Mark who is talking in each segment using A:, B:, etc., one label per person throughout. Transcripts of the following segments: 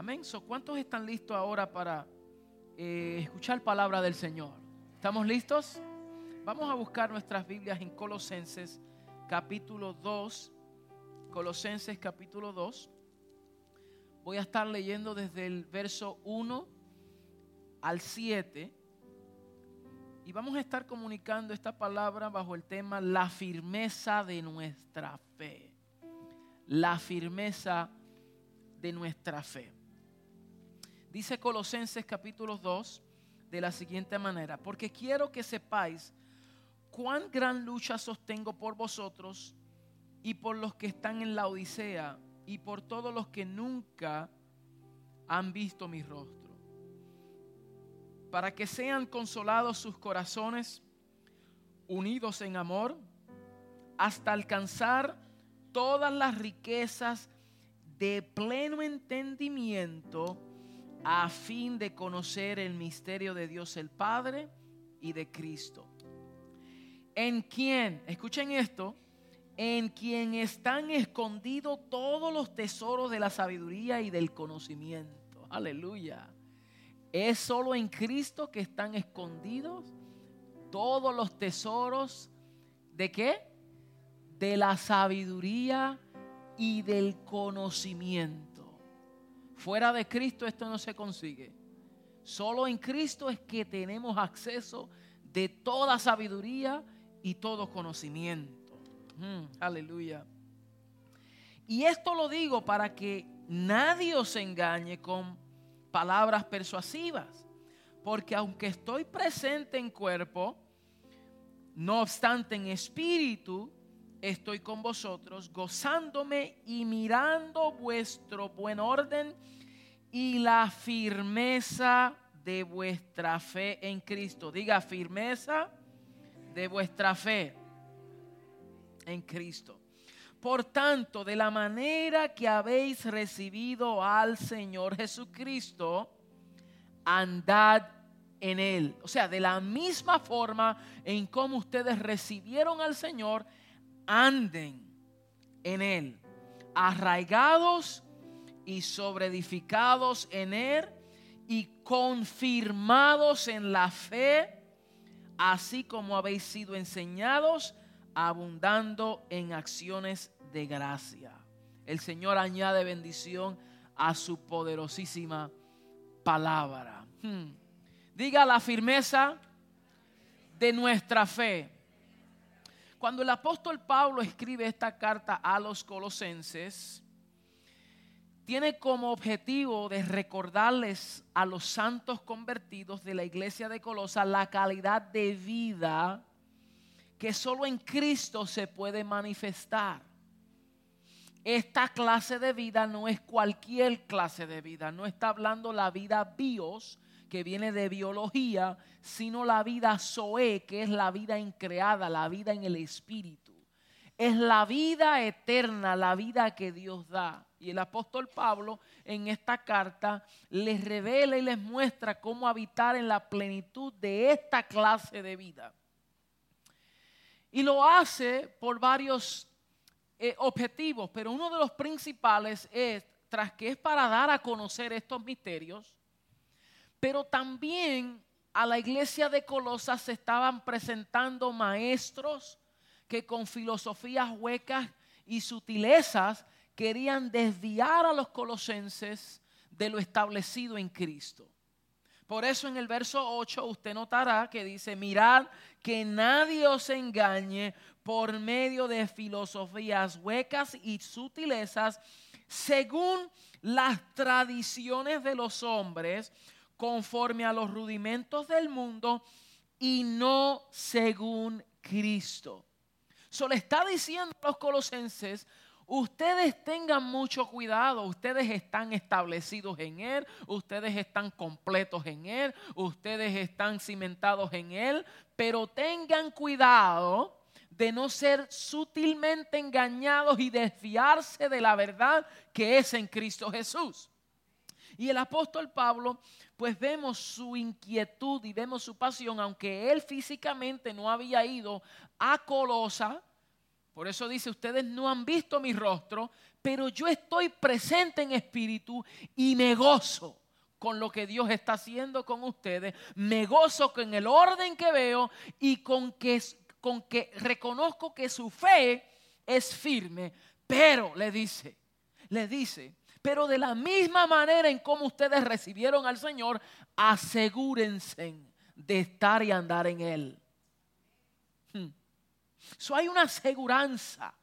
A: Amén. ¿Cuántos están listos ahora para eh, escuchar palabra del Señor? ¿Estamos listos? Vamos a buscar nuestras Biblias en Colosenses capítulo 2. Colosenses capítulo 2. Voy a estar leyendo desde el verso 1 al 7. Y vamos a estar comunicando esta palabra bajo el tema la firmeza de nuestra fe. La firmeza de nuestra fe. Dice Colosenses capítulo 2 de la siguiente manera, porque quiero que sepáis cuán gran lucha sostengo por vosotros y por los que están en la Odisea y por todos los que nunca han visto mi rostro, para que sean consolados sus corazones, unidos en amor, hasta alcanzar todas las riquezas de pleno entendimiento a fin de conocer el misterio de Dios el Padre y de Cristo. En quien, escuchen esto, en quien están escondidos todos los tesoros de la sabiduría y del conocimiento. Aleluya. Es solo en Cristo que están escondidos todos los tesoros de qué? De la sabiduría y del conocimiento. Fuera de Cristo esto no se consigue. Solo en Cristo es que tenemos acceso de toda sabiduría y todo conocimiento. Mm, aleluya. Y esto lo digo para que nadie os engañe con palabras persuasivas. Porque aunque estoy presente en cuerpo, no obstante en espíritu, estoy con vosotros, gozándome y mirando vuestro buen orden y la firmeza de vuestra fe en Cristo. Diga firmeza de vuestra fe en Cristo. Por tanto, de la manera que habéis recibido al Señor Jesucristo, andad en Él. O sea, de la misma forma en como ustedes recibieron al Señor, anden en Él, arraigados y sobreedificados en Él y confirmados en la fe, así como habéis sido enseñados abundando en acciones de gracia. El Señor añade bendición a su poderosísima palabra. Hmm. Diga la firmeza de nuestra fe. Cuando el apóstol Pablo escribe esta carta a los colosenses, tiene como objetivo de recordarles a los santos convertidos de la iglesia de Colosa la calidad de vida que solo en Cristo se puede manifestar. Esta clase de vida no es cualquier clase de vida, no está hablando la vida bios, que viene de biología, sino la vida zoe, que es la vida increada, la vida en el espíritu. Es la vida eterna, la vida que Dios da. Y el apóstol Pablo en esta carta les revela y les muestra cómo habitar en la plenitud de esta clase de vida. Y lo hace por varios eh, objetivos, pero uno de los principales es, tras que es para dar a conocer estos misterios, pero también a la iglesia de Colosas se estaban presentando maestros que con filosofías huecas y sutilezas querían desviar a los colosenses de lo establecido en Cristo. Por eso en el verso 8 usted notará que dice, mirad que nadie os engañe por medio de filosofías huecas y sutilezas, según las tradiciones de los hombres, conforme a los rudimentos del mundo y no según Cristo. Solo está diciendo a los colosenses, ustedes tengan mucho cuidado, ustedes están establecidos en Él, ustedes están completos en Él, ustedes están cimentados en Él, pero tengan cuidado de no ser sutilmente engañados y desviarse de la verdad que es en Cristo Jesús. Y el apóstol Pablo, pues vemos su inquietud y vemos su pasión, aunque él físicamente no había ido a Colosa, por eso dice, ustedes no han visto mi rostro, pero yo estoy presente en espíritu y me gozo con lo que Dios está haciendo con ustedes, me gozo con el orden que veo y con que, con que reconozco que su fe es firme, pero le dice, le dice, pero de la misma manera en como ustedes recibieron al Señor, asegúrense de estar y andar en Él. Hmm. So hay una aseguranza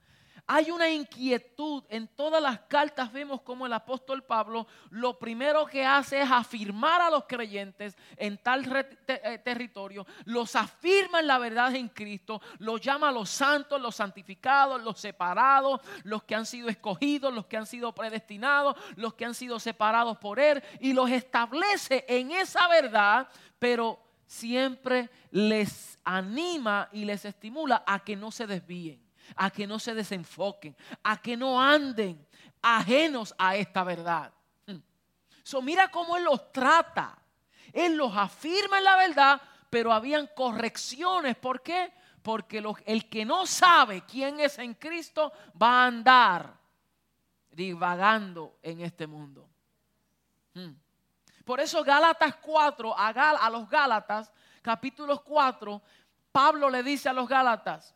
A: hay una inquietud. En todas las cartas vemos como el apóstol Pablo lo primero que hace es afirmar a los creyentes en tal eh, territorio, los afirma en la verdad en Cristo, los llama los santos, los santificados, los separados, los que han sido escogidos, los que han sido predestinados, los que han sido separados por Él y los establece en esa verdad, pero siempre les anima y les estimula a que no se desvíen a que no se desenfoquen, a que no anden ajenos a esta verdad. Hmm. So, mira cómo Él los trata. Él los afirma en la verdad, pero habían correcciones. ¿Por qué? Porque el que no sabe quién es en Cristo va a andar divagando en este mundo. Hmm. Por eso Gálatas 4, a, a los Gálatas, capítulos 4, Pablo le dice a los Gálatas,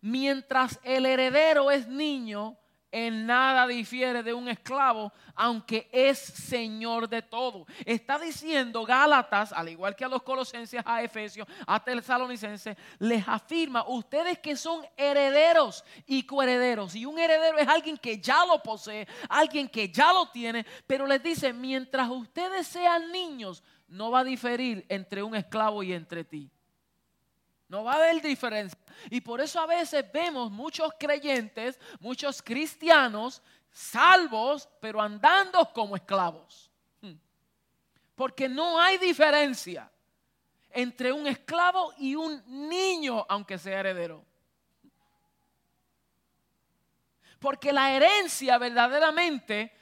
A: mientras el heredero es niño, en nada difiere de un esclavo, aunque es señor de todo. Está diciendo Gálatas, al igual que a los colosenses, a Efesios, a Tesalonicenses, les afirma, ustedes que son herederos y coherederos. Y un heredero es alguien que ya lo posee, alguien que ya lo tiene, pero les dice, mientras ustedes sean niños, no va a diferir entre un esclavo y entre ti. No va a haber diferencia. Y por eso a veces vemos muchos creyentes, muchos cristianos salvos, pero andando como esclavos. Hmm. Porque no hay diferencia entre un esclavo y un niño, aunque sea heredero. Porque la herencia verdaderamente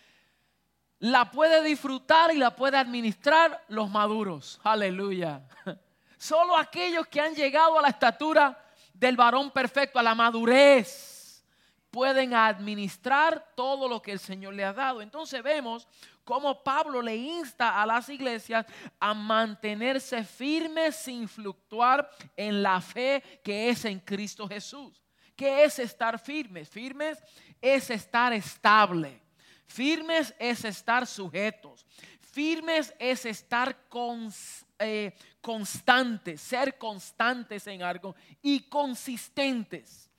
A: la puede disfrutar y la puede administrar los maduros. Aleluya. Solo aquellos que han llegado a la estatura del varón perfecto, a la madurez, pueden administrar todo lo que el Señor le ha dado. Entonces vemos cómo Pablo le insta a las iglesias a mantenerse firmes sin fluctuar en la fe que es en Cristo Jesús. ¿Qué es estar firmes? Firmes es estar estable. Firmes es estar sujetos. Firmes es estar constantes eh, constantes, ser constantes en algo y consistentes.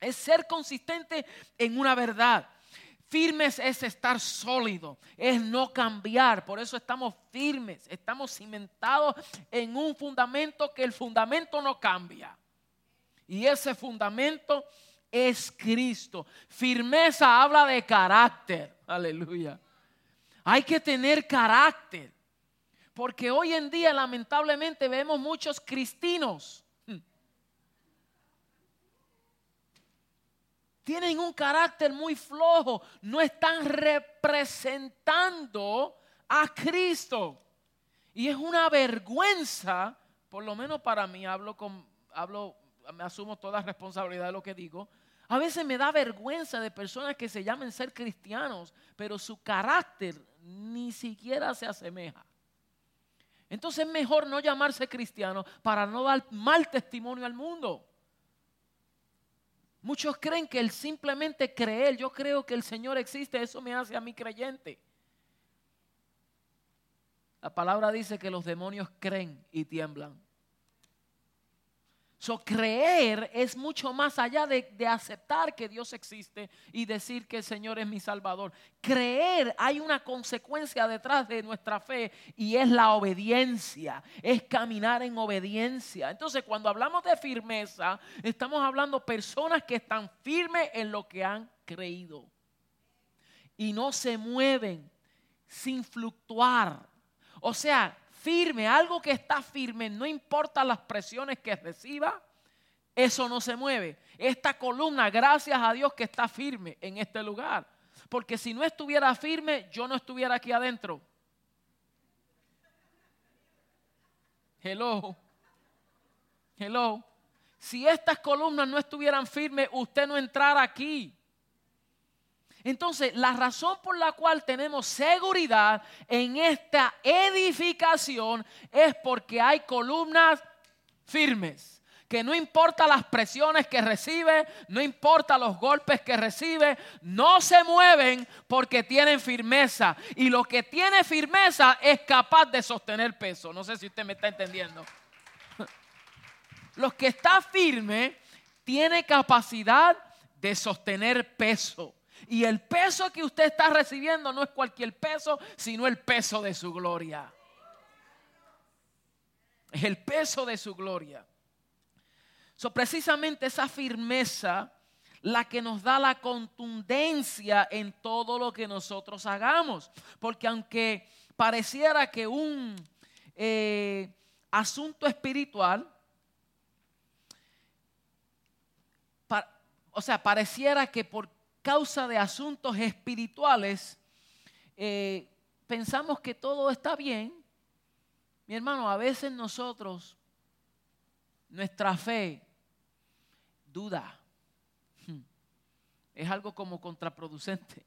A: Es ser consistente en una verdad. Firmes es estar sólido, es no cambiar. Por eso estamos firmes, estamos cimentados en un fundamento que el fundamento no cambia. Y ese fundamento es Cristo. Firmeza habla de carácter. Aleluya. Hay que tener carácter. Porque hoy en día lamentablemente vemos muchos cristinos. Tienen un carácter muy flojo, no están representando a Cristo. Y es una vergüenza, por lo menos para mí, hablo con, hablo, me asumo toda responsabilidad de lo que digo. A veces me da vergüenza de personas que se llamen ser cristianos, pero su carácter ni siquiera se asemeja. Entonces es mejor no llamarse cristiano para no dar mal testimonio al mundo. Muchos creen que el simplemente creer, yo creo que el Señor existe, eso me hace a mí creyente. La palabra dice que los demonios creen y tiemblan. So, creer es mucho más allá de, de, aceptar que Dios existe y decir que el Señor es mi Salvador. Creer, hay una consecuencia detrás de nuestra fe y es la obediencia, es caminar en obediencia. Entonces, cuando hablamos de firmeza, estamos hablando personas que están firmes en lo que han creído y no se mueven sin fluctuar. O sea, firme, algo que está firme, no importa las presiones que reciba, eso no se mueve. Esta columna, gracias a Dios que está firme en este lugar. Porque si no estuviera firme, yo no estuviera aquí adentro. Hello. Hello. Si estas columnas no estuvieran firmes, usted no entrara aquí. Entonces, la razón por la cual tenemos seguridad en esta edificación es porque hay columnas firmes que no importa las presiones que recibe, no importa los golpes que recibe, no se mueven porque tienen firmeza. Y lo que tiene firmeza es capaz de sostener peso. No sé si usted me está entendiendo. Los que está firme tiene capacidad de sostener peso. Y el peso que usted está recibiendo no es cualquier peso, sino el peso de su gloria. Es el peso de su gloria. Precisamente esa firmeza la que nos da la contundencia en todo lo que nosotros hagamos. Porque aunque pareciera que un eh, asunto espiritual, o sea, pareciera que por causa de asuntos espirituales, eh, pensamos que todo está bien. Mi hermano, a veces nosotros, nuestra fe duda. Hmm. Es algo como contraproducente.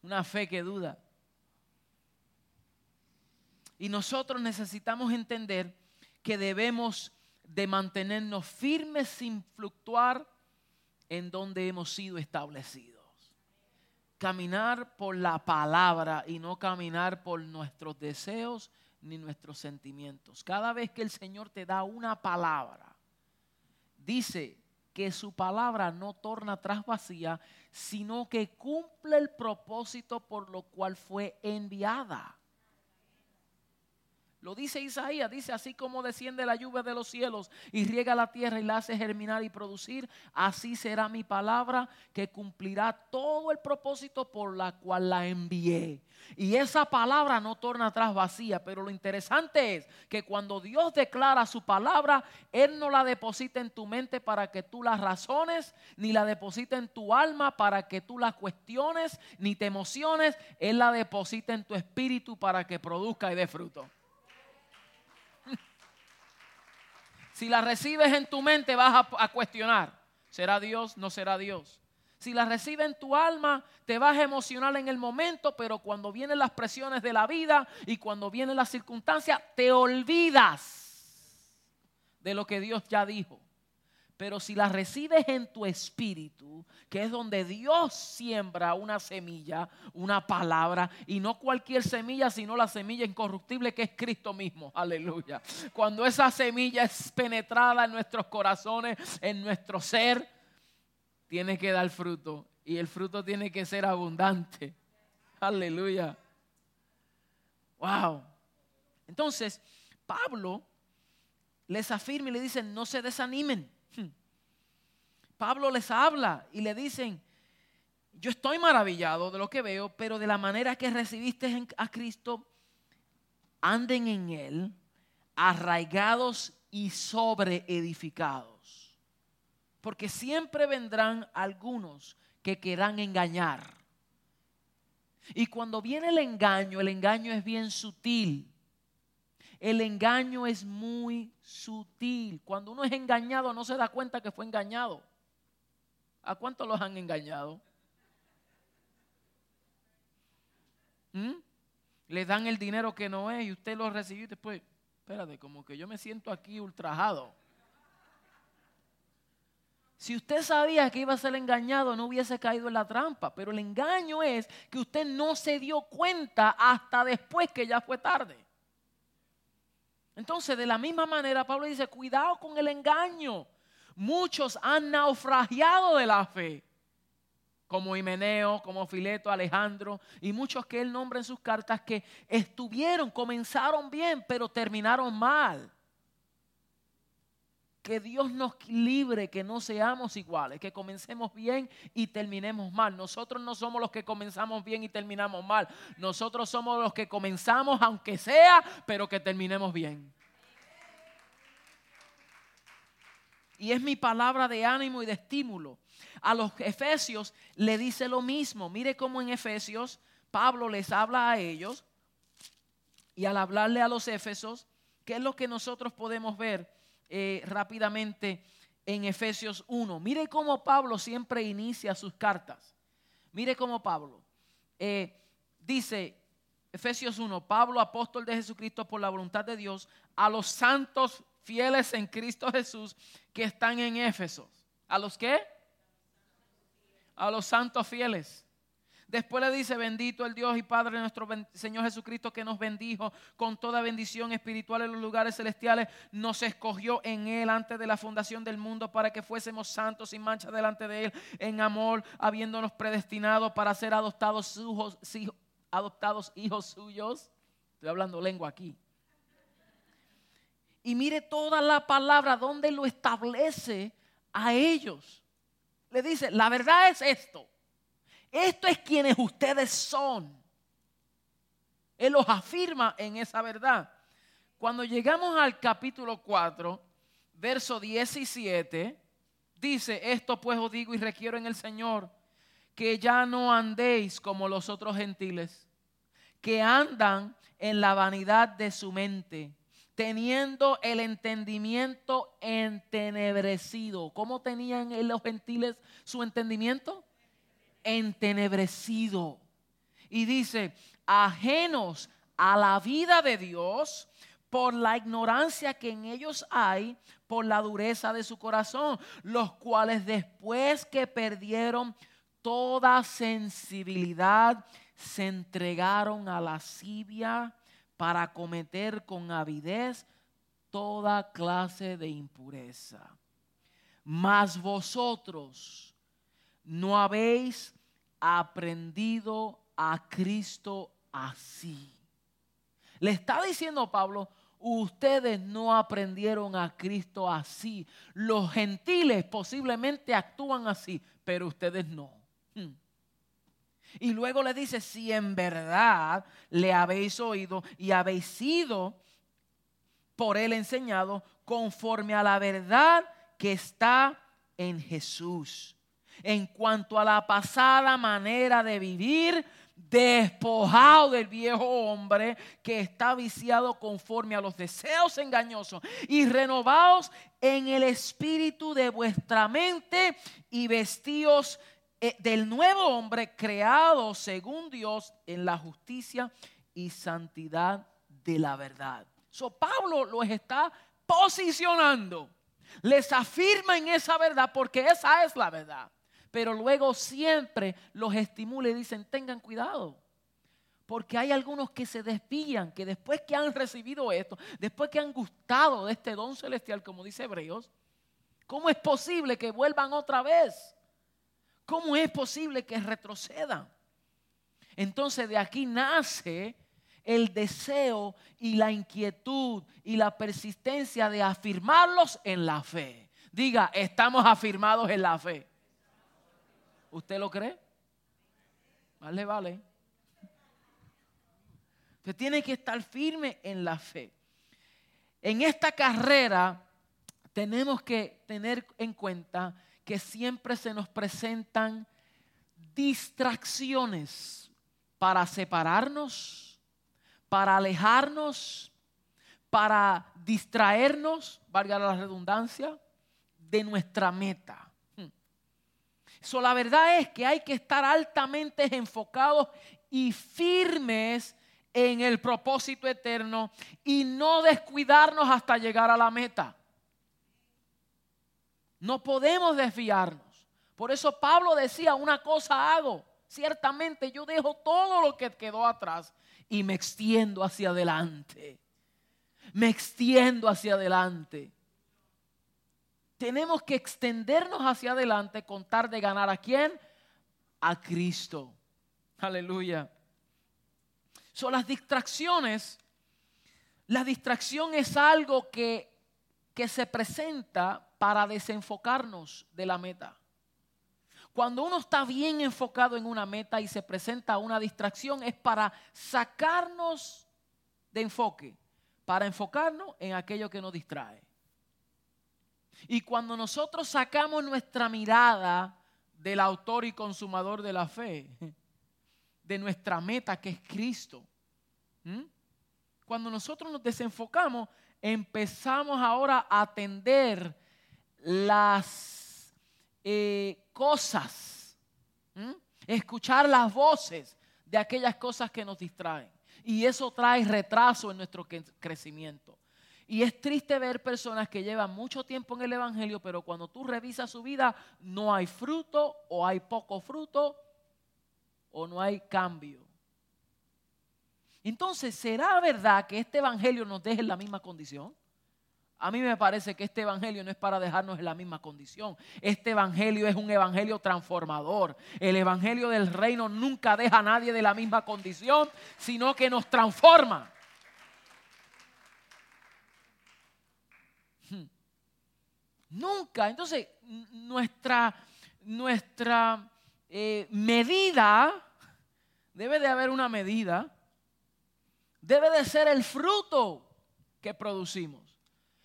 A: Una fe que duda. Y nosotros necesitamos entender que debemos de mantenernos firmes sin fluctuar en donde hemos sido establecidos. Caminar por la palabra y no caminar por nuestros deseos ni nuestros sentimientos. Cada vez que el Señor te da una palabra, dice que su palabra no torna atrás vacía, sino que cumple el propósito por lo cual fue enviada. Lo dice Isaías, dice así como desciende la lluvia de los cielos y riega la tierra y la hace germinar y producir, así será mi palabra que cumplirá todo el propósito por la cual la envié. Y esa palabra no torna atrás vacía, pero lo interesante es que cuando Dios declara su palabra, Él no la deposita en tu mente para que tú la razones, ni la deposita en tu alma para que tú la cuestiones, ni te emociones, Él la deposita en tu espíritu para que produzca y dé fruto. Si la recibes en tu mente vas a, cuestionar, ¿será Dios? ¿No será Dios? Si la recibes en tu alma, te vas a emocionar en el momento, pero cuando vienen las presiones de la vida y cuando vienen las circunstancias, te olvidas de lo que Dios ya dijo. Pero si la recibes en tu espíritu, que es donde Dios siembra una semilla, una palabra, y no cualquier semilla, sino la semilla incorruptible que es Cristo mismo. Aleluya. Cuando esa semilla es penetrada en nuestros corazones, en nuestro ser, tiene que dar fruto. Y el fruto tiene que ser abundante. Aleluya. Wow. Entonces, Pablo les afirma y le dice, no se desanimen Pablo les habla y le dicen, yo estoy maravillado de lo que veo, pero de la manera que recibiste a Cristo, anden en Él, arraigados y sobreedificados. Porque siempre vendrán algunos que quieran engañar. Y cuando viene el engaño, el engaño es bien sutil. El engaño es muy sutil. Cuando uno es engañado no se da cuenta que fue engañado. ¿A cuántos los han engañado? ¿Mm? Le dan el dinero que no es y usted lo recibió y después, espérate, como que yo me siento aquí ultrajado. Si usted sabía que iba a ser engañado, no hubiese caído en la trampa. Pero el engaño es que usted no se dio cuenta hasta después que ya fue tarde. Entonces, de la misma manera, Pablo dice, cuidado con el engaño. Muchos han naufragiado de la fe, como Himeneo, como Fileto, Alejandro, y muchos que él nombra en sus cartas que estuvieron, comenzaron bien, pero terminaron mal. Que Dios nos libre, que no seamos iguales, que comencemos bien y terminemos mal. Nosotros no somos los que comenzamos bien y terminamos mal. Nosotros somos los que comenzamos, aunque sea, pero que terminemos bien. Y es mi palabra de ánimo y de estímulo. A los efesios le dice lo mismo. Mire cómo en Efesios Pablo les habla a ellos. Y al hablarle a los efesios, ¿qué es lo que nosotros podemos ver eh, rápidamente en Efesios 1? Mire cómo Pablo siempre inicia sus cartas. Mire cómo Pablo eh, dice, Efesios 1, Pablo, apóstol de Jesucristo por la voluntad de Dios, a los santos fieles en Cristo Jesús que están en Éfeso. ¿A los qué? A los santos fieles. Después le dice, bendito el Dios y Padre nuestro Señor Jesucristo que nos bendijo con toda bendición espiritual en los lugares celestiales. Nos escogió en Él antes de la fundación del mundo para que fuésemos santos sin mancha delante de Él en amor, habiéndonos predestinado para ser adoptados hijos, adoptados hijos suyos. Estoy hablando lengua aquí. Y mire toda la palabra donde lo establece a ellos. Le dice, la verdad es esto esto es quienes ustedes son. Él los afirma en esa verdad. Cuando llegamos al capítulo 4, verso 17, dice, esto pues os digo y requiero en el Señor, que ya no andéis como los otros gentiles, que andan en la vanidad de su mente, teniendo el entendimiento entenebrecido. ¿Cómo tenían los gentiles su entendimiento? entenebrecido. Y dice, ajenos a la vida de Dios por la ignorancia que en ellos hay, por la dureza de su corazón, los cuales después que perdieron toda sensibilidad, se entregaron a la lascivia para cometer con avidez toda clase de impureza. Mas vosotros, no habéis aprendido a Cristo así. Le está diciendo Pablo, ustedes no aprendieron a Cristo así. Los gentiles posiblemente actúan así, pero ustedes no. Y luego le dice, si en verdad le habéis oído y habéis sido por él enseñado conforme a la verdad que está en Jesús. En cuanto a la pasada manera de vivir, despojado del viejo hombre que está viciado conforme a los deseos engañosos y renovados en el espíritu de vuestra mente y vestidos del nuevo hombre creado según Dios en la justicia y santidad de la verdad. So Pablo los está posicionando, les afirma en esa verdad porque esa es la verdad pero luego siempre los estimula y dicen, tengan cuidado. Porque hay algunos que se desvían, que después que han recibido esto, después que han gustado de este don celestial, como dice Hebreos, ¿cómo es posible que vuelvan otra vez? ¿Cómo es posible que retrocedan? Entonces de aquí nace el deseo y la inquietud y la persistencia de afirmarlos en la fe. Diga, estamos afirmados en la fe. ¿Usted lo cree? Vale, vale. Usted tiene que estar firme en la fe. En esta carrera tenemos que tener en cuenta que siempre se nos presentan distracciones para separarnos, para alejarnos, para distraernos, valga la redundancia, de nuestra meta. So, la verdad es que hay que estar altamente enfocados y firmes en el propósito eterno y no descuidarnos hasta llegar a la meta. No podemos desviarnos. Por eso Pablo decía, una cosa hago, ciertamente yo dejo todo lo que quedó atrás y me extiendo hacia adelante. Me extiendo hacia adelante tenemos que extendernos hacia adelante, contar de ganar a quién? A Cristo. Aleluya. Son las distracciones. La distracción es algo que, que se presenta para desenfocarnos de la meta. Cuando uno está bien enfocado en una meta y se presenta una distracción es para sacarnos de enfoque, para enfocarnos en aquello que nos distrae. Y cuando nosotros sacamos nuestra mirada del autor y consumador de la fe, de nuestra meta que es Cristo, cuando nosotros nos desenfocamos, empezamos ahora a atender las eh, cosas, Escuchar las voces de aquellas cosas que nos distraen. Y eso trae retraso en nuestro crecimiento. Y es triste ver personas que llevan mucho tiempo en el Evangelio, pero cuando tú revisas su vida, no hay fruto o hay poco fruto o no hay cambio. Entonces, ¿será verdad que este Evangelio nos deje en la misma condición? A mí me parece que este evangelio no es para dejarnos en la misma condición. Este evangelio es un evangelio transformador. El evangelio del reino nunca deja a nadie de la misma condición, sino que nos transforma. Hmm. Nunca. Entonces, nuestra, nuestra eh, medida, debe de haber una medida, debe de ser el fruto que producimos.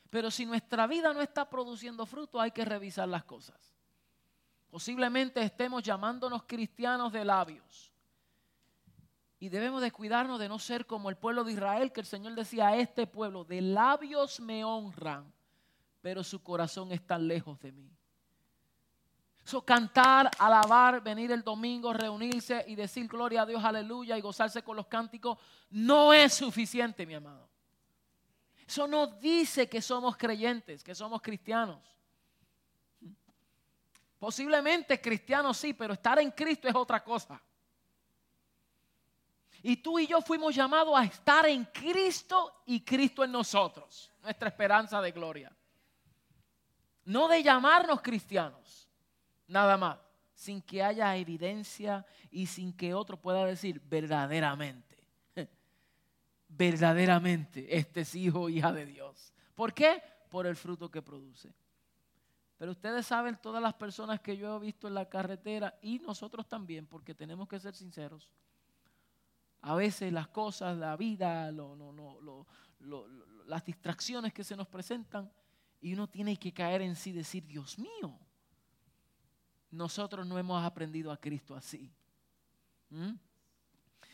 A: Pero si nuestra vida no está produciendo fruto, hay que revisar las cosas. Posiblemente estemos llamándonos cristianos de labios. Y debemos de cuidarnos de no ser como el pueblo de Israel, que el Señor decía a este pueblo, de labios me honran, pero su corazón está lejos de mí. So, cantar, alabar, venir el domingo, reunirse y decir gloria a Dios, aleluya, y gozarse con los cánticos, no es suficiente, mi amado. Eso no dice que somos creyentes, que somos cristianos. Posiblemente cristianos sí, pero estar en Cristo es otra cosa. Y tú y yo fuimos llamados a estar en Cristo y Cristo en nosotros, nuestra esperanza de gloria. No de llamarnos cristianos, nada más, sin que haya evidencia y sin que otro pueda decir verdaderamente verdaderamente este es hijo o hija de Dios. ¿Por qué? Por el fruto que produce. Pero ustedes saben todas las personas que yo he visto en la carretera y nosotros también, porque tenemos que ser sinceros. A veces las cosas, la vida, las distracciones que se nos presentan y uno tiene que caer en sí y decir, Dios mío, nosotros no hemos aprendido a Cristo así. ¿Mm?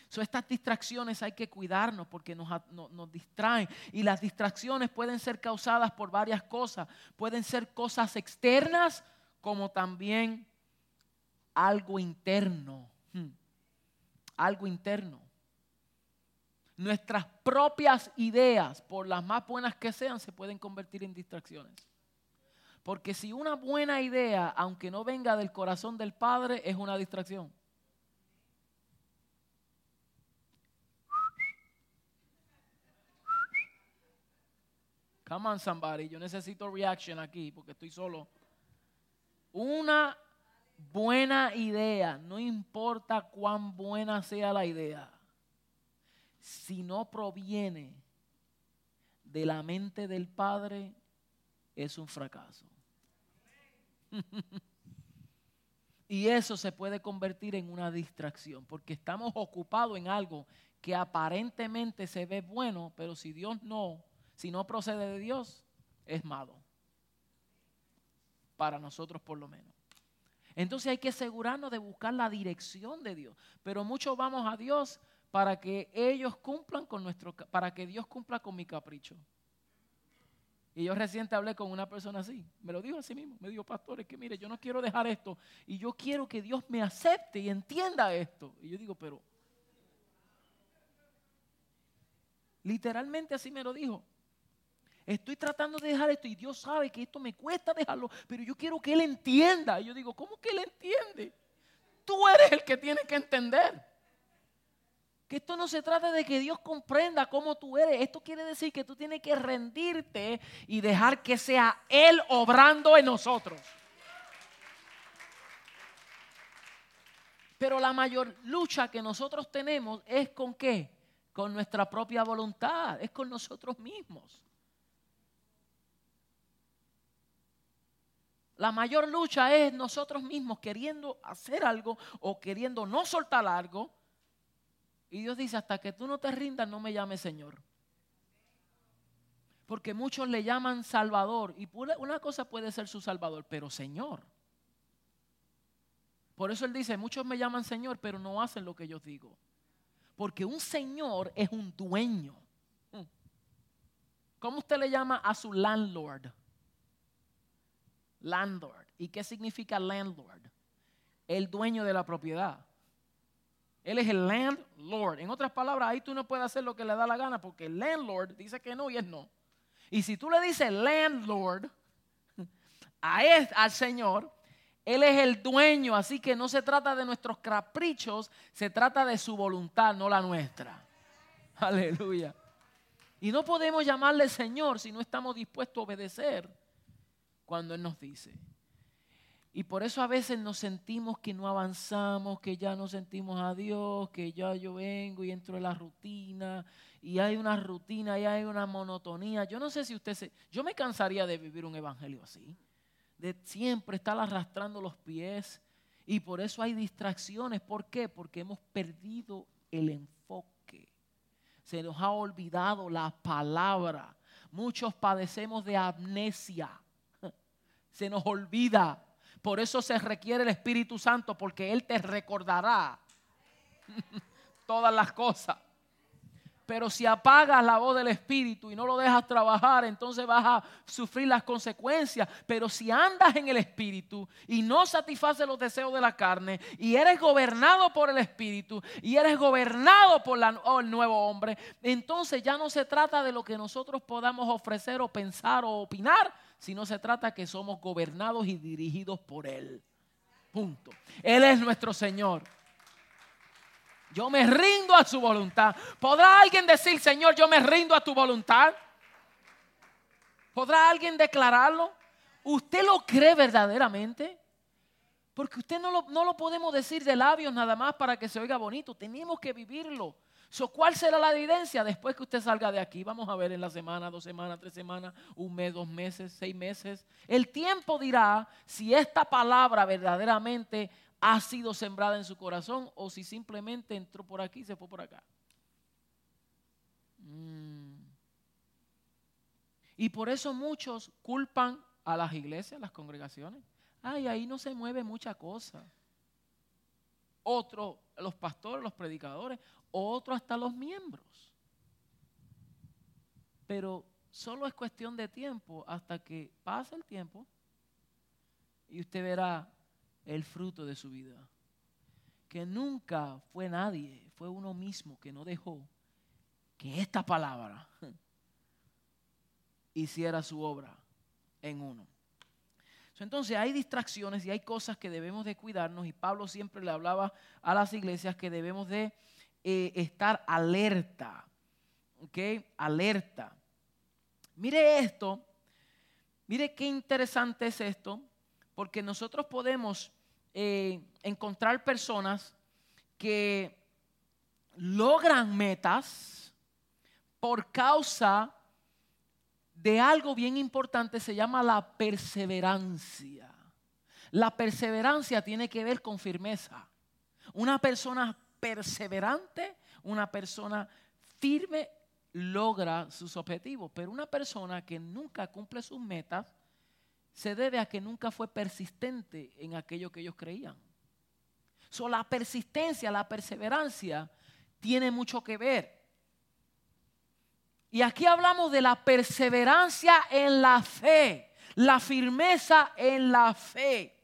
A: Estas distracciones hay que cuidarnos porque nos, nos, distraen. Y las distracciones pueden ser causadas por varias cosas. Pueden ser cosas externas como también algo interno. Hmm. Algo interno. Nuestras propias ideas, por las más buenas que sean, se pueden convertir en distracciones. Porque si una buena idea, aunque no venga del corazón del Padre, es una distracción. Come on, somebody. Yo necesito reaction aquí porque estoy solo. Una buena idea, no importa cuán buena sea la idea, si no proviene de la mente del Padre, es un fracaso. y eso se puede convertir en una distracción, porque estamos ocupados en algo que aparentemente se ve bueno, pero si Dios no si no procede de Dios, es malo. Para nosotros por lo menos. Entonces hay que asegurarnos de buscar la dirección de Dios. Pero muchos vamos a Dios para que ellos cumplan con nuestro, para que Dios cumpla con mi capricho. Y yo reciente hablé con una persona así, me lo dijo así mismo, me dijo, pastor, es que mire, yo no quiero dejar esto y yo quiero que Dios me acepte y entienda esto. Y yo digo, pero literalmente así me lo dijo. Estoy tratando de dejar esto y Dios sabe que esto me cuesta dejarlo, pero yo quiero que Él entienda. Y yo digo, ¿cómo que Él entiende? Tú eres el que tiene que entender. Que esto no se trata de que Dios comprenda cómo tú eres. Esto quiere decir que tú tienes que rendirte y dejar que sea Él obrando en nosotros. Pero la mayor lucha que nosotros tenemos es con qué? Con nuestra propia voluntad, es con nosotros mismos. La mayor lucha es nosotros mismos queriendo hacer algo o queriendo no soltar algo. Y Dios dice, hasta que tú no te rindas, no me llames Señor. Porque muchos le llaman Salvador. Y una cosa puede ser su Salvador, pero Señor. Por eso Él dice, muchos me llaman Señor, pero no hacen lo que yo digo. Porque un Señor es un dueño. ¿Cómo usted le llama a su landlord? Landlord. ¿Y qué significa landlord? El dueño de la propiedad. Él es el landlord. En otras palabras, ahí tú no puedes hacer lo que le da la gana porque el landlord dice que no y es no. Y si tú le dices landlord a él, al Señor, Él es el dueño, así que no se trata de nuestros caprichos, se trata de su voluntad, no la nuestra. Aleluya. Y no podemos llamarle Señor si no estamos dispuestos a obedecer cuando Él nos dice. Y por eso a veces nos sentimos que no avanzamos, que ya no sentimos a Dios, que ya yo vengo y entro en la rutina, y hay una rutina, y hay una monotonía. Yo no sé si usted se... Yo me cansaría de vivir un evangelio así, de siempre estar arrastrando los pies, y por eso hay distracciones. ¿Por qué? Porque hemos perdido el enfoque. Se nos ha olvidado la palabra. Muchos padecemos de amnesia. Se nos olvida por eso se requiere el Espíritu Santo, porque Él te recordará todas las cosas. Pero si apagas la voz del Espíritu y no lo dejas trabajar, entonces vas a sufrir las consecuencias. Pero si andas en el Espíritu y no satisfaces los deseos de la carne y eres gobernado por el Espíritu y eres gobernado por oh, el nuevo hombre, entonces ya no se trata de lo que nosotros podamos ofrecer o pensar o opinar, sino se trata que somos gobernados y dirigidos por Él. Punto. Él es nuestro Señor. Yo me rindo a su voluntad. ¿Podrá alguien decir, Señor, yo me rindo a tu voluntad? ¿Podrá alguien declararlo? ¿Usted lo cree verdaderamente? Porque usted no lo, no lo podemos decir de labios nada más para que se oiga bonito. Tenemos que vivirlo. ¿Cuál será la evidencia después que usted salga de aquí? Vamos a ver en la semana, dos semanas, tres semanas, un mes, dos meses, seis meses. El tiempo dirá si esta palabra verdaderamente ha sido sembrada en su corazón o si simplemente entró por aquí y se fue por acá. Mm. Y por eso muchos culpan a las iglesias, a las congregaciones. Ay, ahí no se mueve mucha cosa. Otros, los pastores, los predicadores, otro hasta los miembros. Pero solo es cuestión de tiempo hasta que pase el tiempo y usted verá el fruto de su vida. Que nunca fue nadie, fue uno mismo que no dejó que esta palabra hiciera su obra en uno. Entonces hay distracciones y hay cosas que debemos de cuidarnos y Pablo siempre le hablaba a las iglesias que debemos de eh, estar alerta. ¿Ok? Alerta. Mire esto. Mire qué interesante es esto. Porque nosotros podemos eh, encontrar personas que logran metas por causa de algo bien importante, se llama la perseverancia. La perseverancia tiene que ver con firmeza. Una persona perseverante, una persona firme logra sus objetivos, pero una persona que nunca cumple sus metas se debe a que nunca fue persistente en aquello que ellos creían. So, la persistencia, la perseverancia tiene mucho que ver. Y aquí hablamos de la perseverancia en la fe, la firmeza en la fe.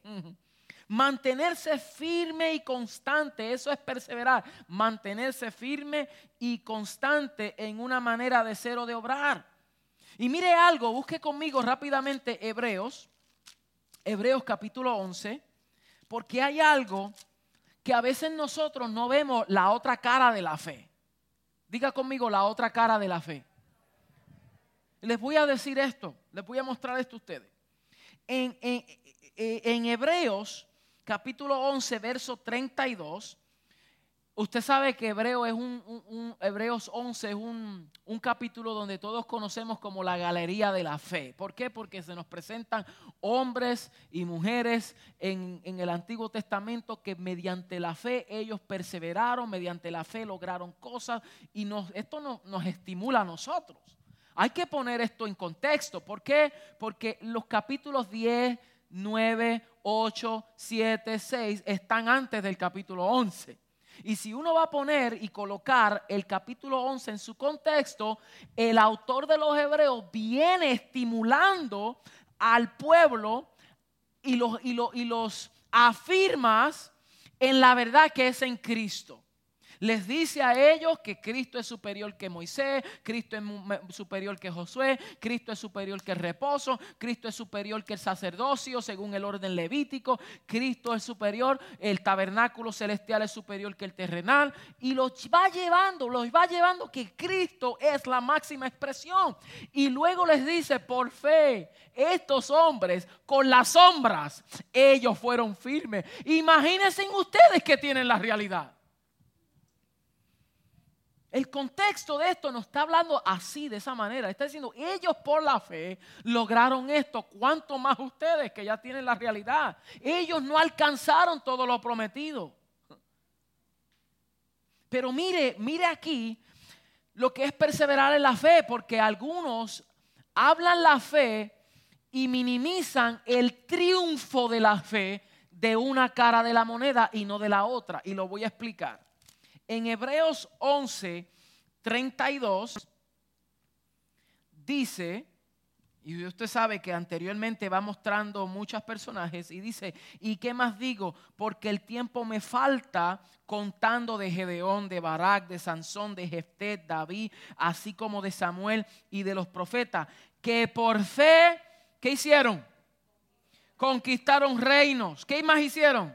A: Mantenerse firme y constante, eso es perseverar. Mantenerse firme y constante en una manera de ser o de obrar. Y mire algo, busque conmigo rápidamente Hebreos, Hebreos capítulo 11, porque hay algo que a veces nosotros no vemos la otra cara de la fe. Diga conmigo la otra cara de la fe. Les voy a decir esto, les voy a mostrar esto a ustedes. En, en, en Hebreos capítulo 11, verso 32. Usted sabe que Hebreo es un, Hebreos 11 es un, capítulo donde todos conocemos como la galería de la fe. ¿Por qué? Porque se nos presentan hombres y mujeres en, el Antiguo Testamento que mediante la fe ellos perseveraron, mediante la fe lograron cosas y nos, esto nos estimula a nosotros. Hay que poner esto en contexto. ¿Por qué? Porque los capítulos 10, 9, 8, 7, 6 están antes del capítulo 11. Y si uno va a poner y colocar el capítulo 11 en su contexto, el autor de los hebreos viene estimulando al pueblo y los, y los, y los afirmas en la verdad que es en Cristo. Les dice a ellos que Cristo es superior que Moisés, Cristo es superior que Josué, Cristo es superior que el reposo, Cristo es superior que el sacerdocio según el orden levítico, Cristo es superior, el tabernáculo celestial es superior que el terrenal y los va llevando, los va llevando que Cristo es la máxima expresión. Y luego les dice, por fe, estos hombres con las sombras, ellos fueron firmes. Imagínense ustedes que tienen la realidad. El contexto de esto nos está hablando así, de esa manera. Está diciendo, ellos por la fe lograron esto. ¿Cuánto más ustedes que ya tienen la realidad? Ellos no alcanzaron todo lo prometido. Pero mire, mire aquí lo que es perseverar en la fe, porque algunos hablan la fe y minimizan el triunfo de la fe de una cara de la moneda y no de la otra. Y lo voy a explicar. En Hebreos 11, 32 dice, y usted sabe que anteriormente va mostrando muchos personajes y dice, ¿y qué más digo? Porque el tiempo me falta contando de Gedeón, de Barak, de Sansón, de Jefté, David, así como de Samuel y de los profetas, que por fe, ¿qué hicieron? Conquistaron reinos. ¿Qué más hicieron?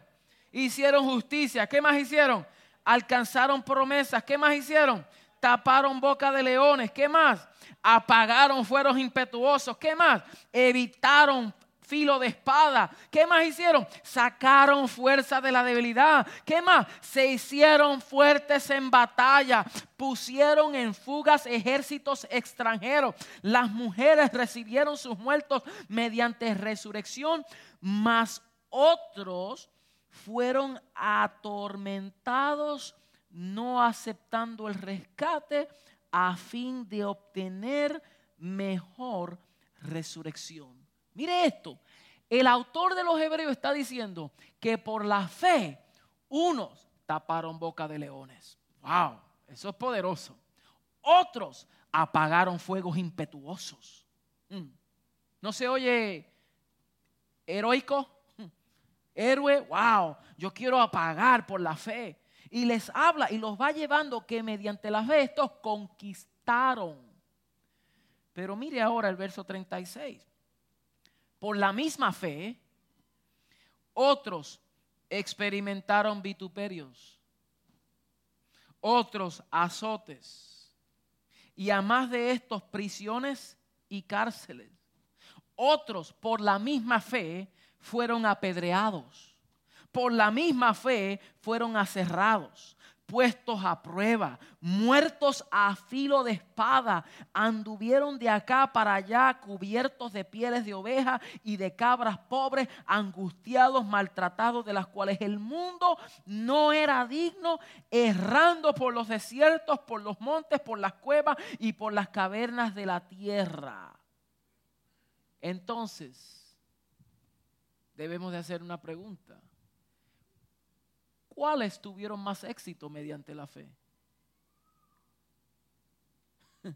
A: Hicieron justicia. ¿Qué más hicieron? Alcanzaron promesas. ¿Qué más hicieron? Taparon boca de leones. ¿Qué más? apagaron fueros impetuosos. ¿Qué más? Evitaron filo de espada. ¿Qué más hicieron? Sacaron fuerza de la debilidad. ¿Qué más? Se hicieron fuertes en batalla. Pusieron en fugas ejércitos extranjeros. Las mujeres recibieron sus muertos mediante resurrección, mas otros fueron atormentados no aceptando el rescate a fin de obtener mejor resurrección. Mire esto, el autor de los Hebreos está diciendo que por la fe unos taparon boca de leones. Wow, eso es poderoso. Otros apagaron fuegos impetuosos. Mm. ¿No se oye heroico? Héroe, wow, yo quiero apagar por la fe y les habla y los va llevando que mediante la fe estos conquistaron. Pero mire ahora el verso 36. Por la misma fe, otros experimentaron vituperios, otros azotes, y a más de estos prisiones y cárceles. Otros por la misma fe fueron apedreados por la misma fe fueron aserrados, puestos a prueba, muertos a filo de espada, anduvieron de acá para allá cubiertos de pieles de oveja y de cabras pobres, angustiados, maltratados, de las cuales el mundo no era digno, errando por los desiertos, por los montes, por las cuevas y por las cavernas de la tierra. Entonces, debemos de hacer una pregunta. ¿cuáles tuvieron más éxito mediante la fe?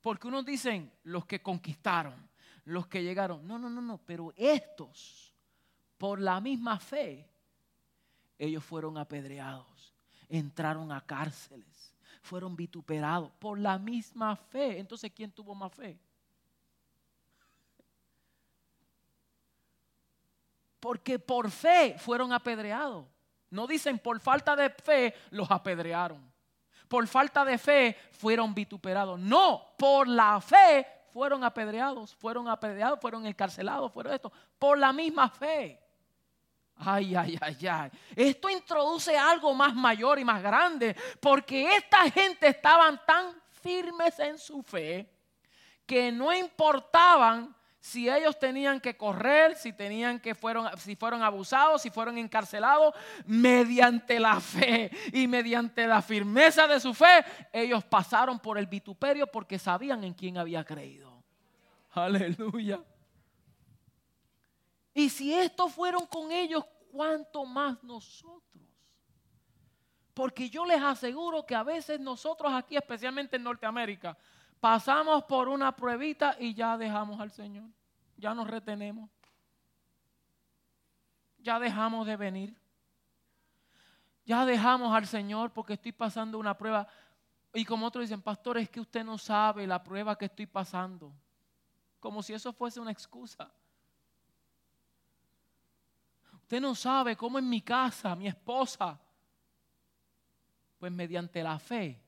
A: Porque unos dicen los que conquistaron, los que llegaron. No, no, no, no, pero estos, por la misma fe, ellos fueron apedreados, entraron a cárceles, fueron vituperados por la misma fe. Entonces, ¿quién tuvo más fe? Porque por fe fueron apedreados. No dicen por falta de fe los apedrearon. Por falta de fe fueron vituperados. No, por la fe fueron apedreados, fueron apedreados, fueron encarcelados, fueron esto. Por la misma fe. Ay, ay, ay, ay. Esto introduce algo más mayor y más grande, porque esta gente estaban tan firmes en su fe que no importaban si ellos tenían que correr, si tenían que fueron, si fueron abusados, si fueron encarcelados, mediante la fe y mediante la firmeza de su fe, ellos pasaron por el vituperio porque sabían en quién había creído. Aleluya. Y si estos fueron con ellos, ¿cuánto más nosotros? Porque yo les aseguro que a veces nosotros aquí, especialmente en Norteamérica, Pasamos por una pruebita y ya dejamos al Señor. Ya nos retenemos. Ya dejamos de venir. Ya dejamos al Señor porque estoy pasando una prueba. Y como otros dicen, pastor, es que usted no sabe la prueba que estoy pasando. Como si eso fuese una excusa. Usted no sabe cómo en mi casa, mi esposa, pues mediante la fe,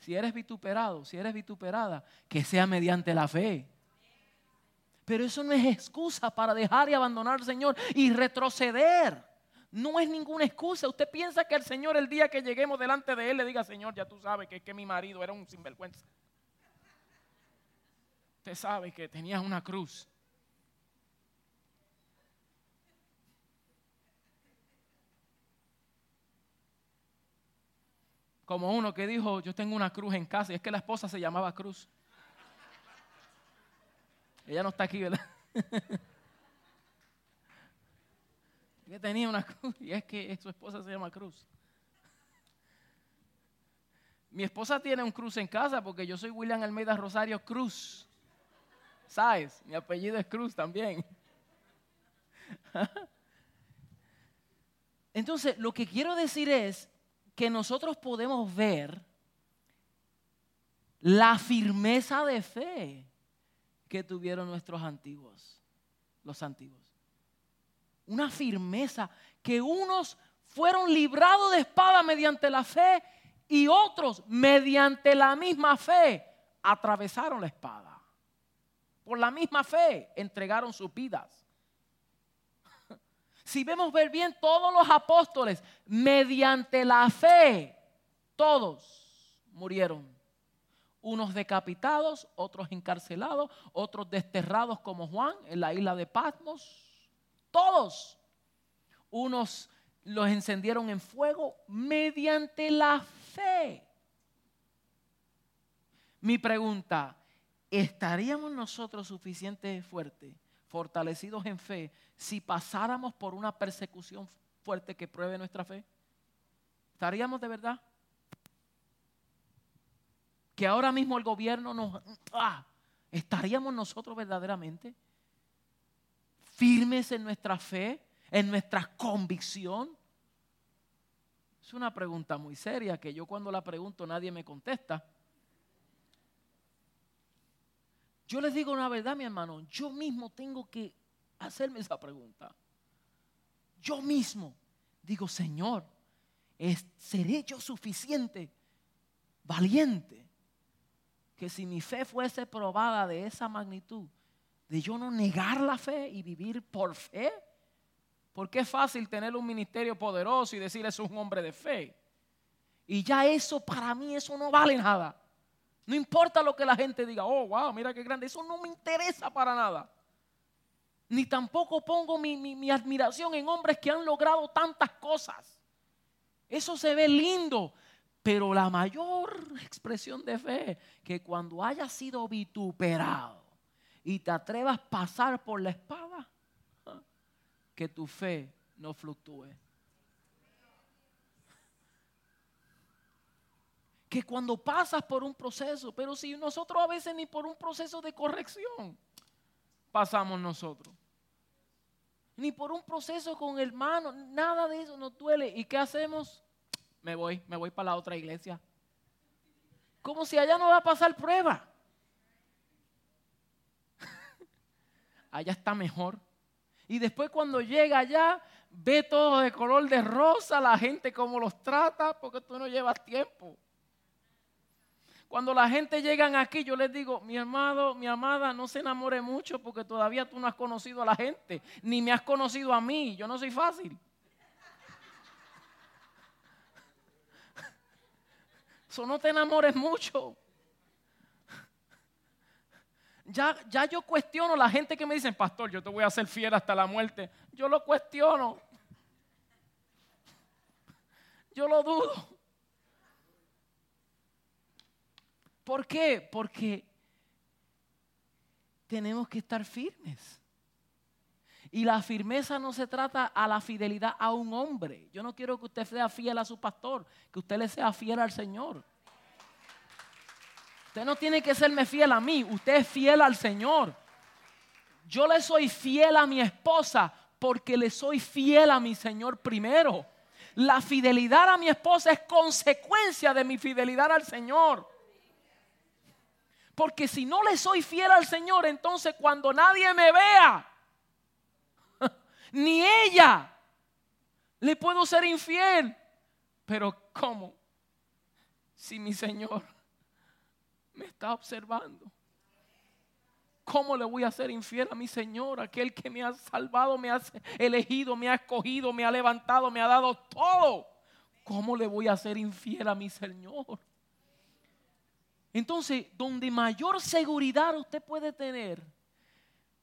A: si eres vituperado, si eres vituperada, que sea mediante la fe. Pero eso no es excusa para dejar y abandonar al Señor y retroceder. No es ninguna excusa. Usted piensa que el Señor el día que lleguemos delante de Él le diga, Señor, ya tú sabes que, que mi marido era un sinvergüenza. Usted sabe que tenía una cruz. Como uno que dijo, yo tengo una cruz en casa y es que la esposa se llamaba Cruz. Ella no está aquí, ¿verdad? que tenía una cruz y es que su esposa se llama Cruz. Mi esposa tiene un cruz en casa porque yo soy William Almeida Rosario Cruz. ¿Sabes? Mi apellido es Cruz también. Entonces, lo que quiero decir es que nosotros podemos ver la firmeza de fe que tuvieron nuestros antiguos, los antiguos. Una firmeza que unos fueron librados de espada mediante la fe y otros mediante la misma fe atravesaron la espada. Por la misma fe entregaron sus vidas. Si vemos ver bien, todos los apóstoles, mediante la fe, todos murieron. Unos decapitados, otros encarcelados, otros desterrados como Juan en la isla de Patmos. Todos. Unos los encendieron en fuego mediante la fe. Mi pregunta, ¿estaríamos nosotros suficientemente fuertes, fortalecidos en fe, si pasáramos por una persecución fuerte que pruebe nuestra fe? ¿Estaríamos de verdad? Que ahora mismo el gobierno nos... Ah, ¿Estaríamos nosotros verdaderamente firmes en nuestra fe, en nuestra convicción? Es una pregunta muy seria que yo cuando la pregunto nadie me contesta. Yo les digo una verdad, mi hermano, yo mismo tengo que hacerme esa pregunta. Yo mismo digo, Señor, ¿seré yo suficiente, valiente, que si mi fe fuese probada de esa magnitud, de yo no negar la fe y vivir por fe? Porque es fácil tener un ministerio poderoso y decir es un hombre de fe. Y ya eso para mí, eso no vale nada. No importa lo que la gente diga, oh, wow, mira qué grande. Eso no me interesa para nada ni tampoco pongo mi, admiración en hombres que han logrado tantas cosas. Eso se ve lindo, pero la mayor expresión de fe, que cuando hayas sido vituperado y te atrevas a pasar por la espada, que tu fe no fluctúe. Que cuando pasas por un proceso, pero si nosotros a veces ni por un proceso de corrección pasamos nosotros ni por un proceso con hermano, nada de eso nos duele. ¿Y qué hacemos? Me voy, me voy para la otra iglesia. Como si allá no va a pasar prueba. allá está mejor. Y después cuando llega allá, ve todo de color de rosa, la gente como los trata, porque tú no llevas tiempo. Cuando la gente llega aquí, yo les digo, mi amado, mi amada, no se enamore mucho porque todavía tú no has conocido a la gente, ni me has conocido a mí. Yo no soy fácil. Eso no te enamores mucho. Ya, ya yo cuestiono la gente que me dice, pastor, yo te voy a hacer fiel hasta la muerte. Yo lo cuestiono. Yo lo dudo. ¿Por qué? Porque tenemos que estar firmes. Y la firmeza no se trata a la fidelidad a un hombre. Yo no quiero que usted sea fiel a su pastor, que usted le sea fiel al Señor. Usted no tiene que serme fiel a mí, usted es fiel al Señor. Yo le soy fiel a mi esposa porque le soy fiel a mi Señor primero. la fidelidad a mi esposa es consecuencia de mi fidelidad al Señor. Porque si no le soy fiel al Señor, entonces cuando nadie me vea, ni ella, le puedo ser infiel. Pero ¿cómo? Si mi Señor me está observando. ¿Cómo le voy a ser infiel a mi Señor? Aquel que me ha salvado, me ha elegido, me ha escogido, me ha levantado, me ha dado todo. ¿Cómo le voy a ser infiel a mi Señor? Entonces, donde mayor seguridad usted puede tener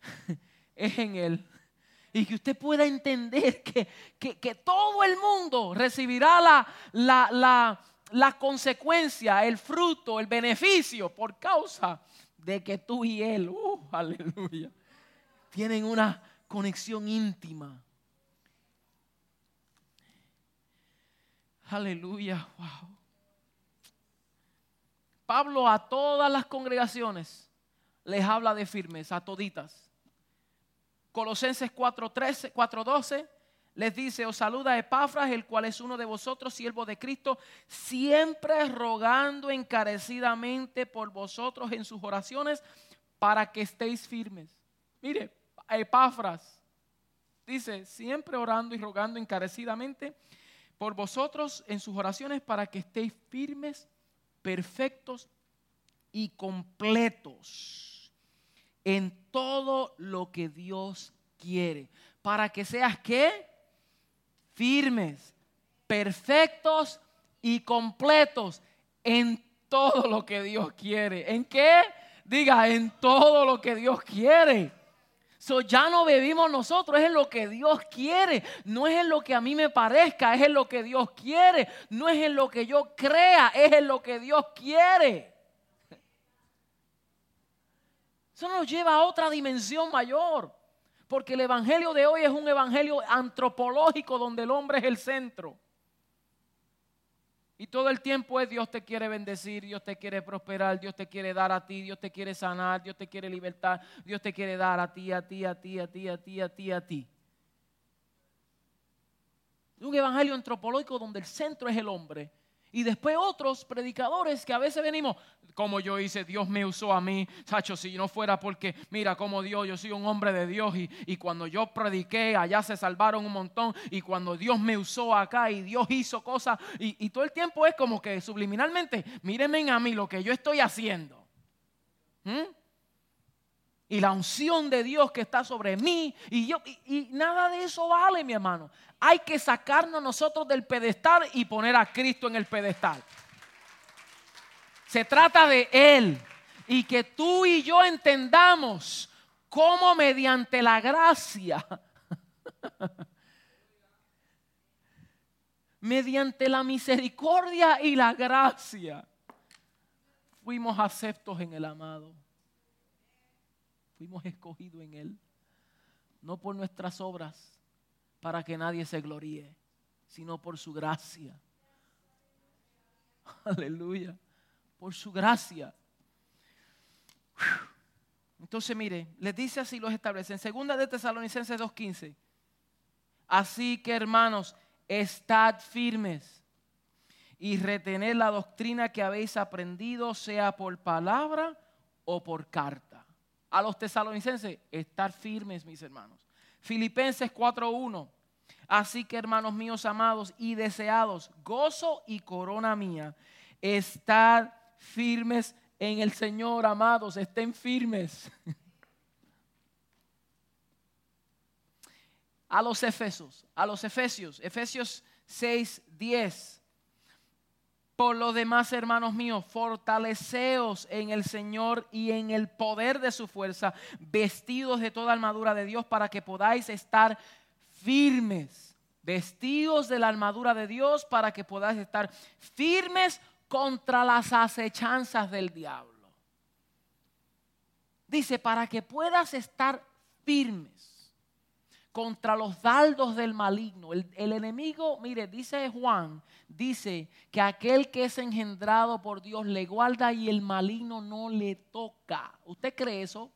A: es en Él. Y que usted pueda entender que, que, todo el mundo recibirá la, la, la, la consecuencia, el fruto, el beneficio por causa de que tú y Él, uh, aleluya, tienen una conexión íntima. Aleluya, wow. Pablo a todas las congregaciones les habla de firmeza, a toditas. Colosenses 4:13, 4:12 les dice, os saluda Epafras, el cual es uno de vosotros, siervo de Cristo, siempre rogando encarecidamente por vosotros en sus oraciones para que estéis firmes. Mire, Epafras dice, siempre orando y rogando encarecidamente por vosotros en sus oraciones para que estéis firmes, perfectos y completos en todo lo que Dios quiere. Para que seas qué? firmes, perfectos y completos en todo lo que Dios quiere. ¿En qué? Diga, en todo lo que Dios quiere. So, ya no vivimos nosotros, es en lo que Dios quiere. No es en lo que a mí me parezca, es en lo que Dios quiere. No es en lo que yo crea, es en lo que Dios quiere. Eso nos lleva a otra dimensión mayor. Porque el Evangelio de hoy es un Evangelio antropológico donde el hombre es el centro. Y todo el tiempo es Dios te quiere bendecir, Dios te quiere prosperar, Dios te quiere dar a ti, Dios te quiere sanar, Dios te quiere libertar, Dios te quiere dar a ti, a ti, a ti, a ti, a ti, a ti, a ti. Un evangelio antropológico donde el centro es el hombre y después otros predicadores que a veces venimos, como yo hice, Dios me usó a mí, Sacho, si no fuera porque, mira como Dios, yo soy un hombre de Dios y, y, cuando yo prediqué, allá se salvaron un montón y cuando Dios me usó acá y Dios hizo cosas y, todo el tiempo es como que subliminalmente, mírenme a mí lo que yo estoy haciendo. ¿Mm? Y la unción de Dios que está sobre mí y yo y, nada de eso vale, mi hermano. Hay que sacarnos nosotros del pedestal y poner a Cristo en el pedestal. Se trata de él y que tú y yo entendamos cómo mediante la gracia mediante la misericordia y la gracia fuimos aceptos en el amado. Fuimos escogidos en Él, no por nuestras obras, para que nadie se gloríe, sino por su gracia. Aleluya, por su gracia. Entonces, mire, les dice así, los establece. En segunda de Tesalonicenses 2.15. Así que, hermanos, estad firmes y retened la doctrina que habéis aprendido, sea por palabra o por carta a los tesalonicenses, estar firmes, mis hermanos. Filipenses 4.1. Así que, hermanos míos amados y deseados, gozo y corona mía, estar firmes en el Señor, amados, estén firmes. A los Efesios, a los Efesios, Efesios 6, 10. Por lo demás, hermanos míos, fortaleceos en el Señor y en el poder de su fuerza, vestidos de toda armadura de Dios para que podáis estar firmes. Vestidos de la armadura de Dios para que podáis estar firmes contra las acechanzas del diablo. Dice, para que puedas estar firmes contra los dardos del maligno. El, enemigo, mire, dice Juan, dice que aquel que es engendrado por Dios le guarda y el maligno no le toca. ¿Usted cree eso?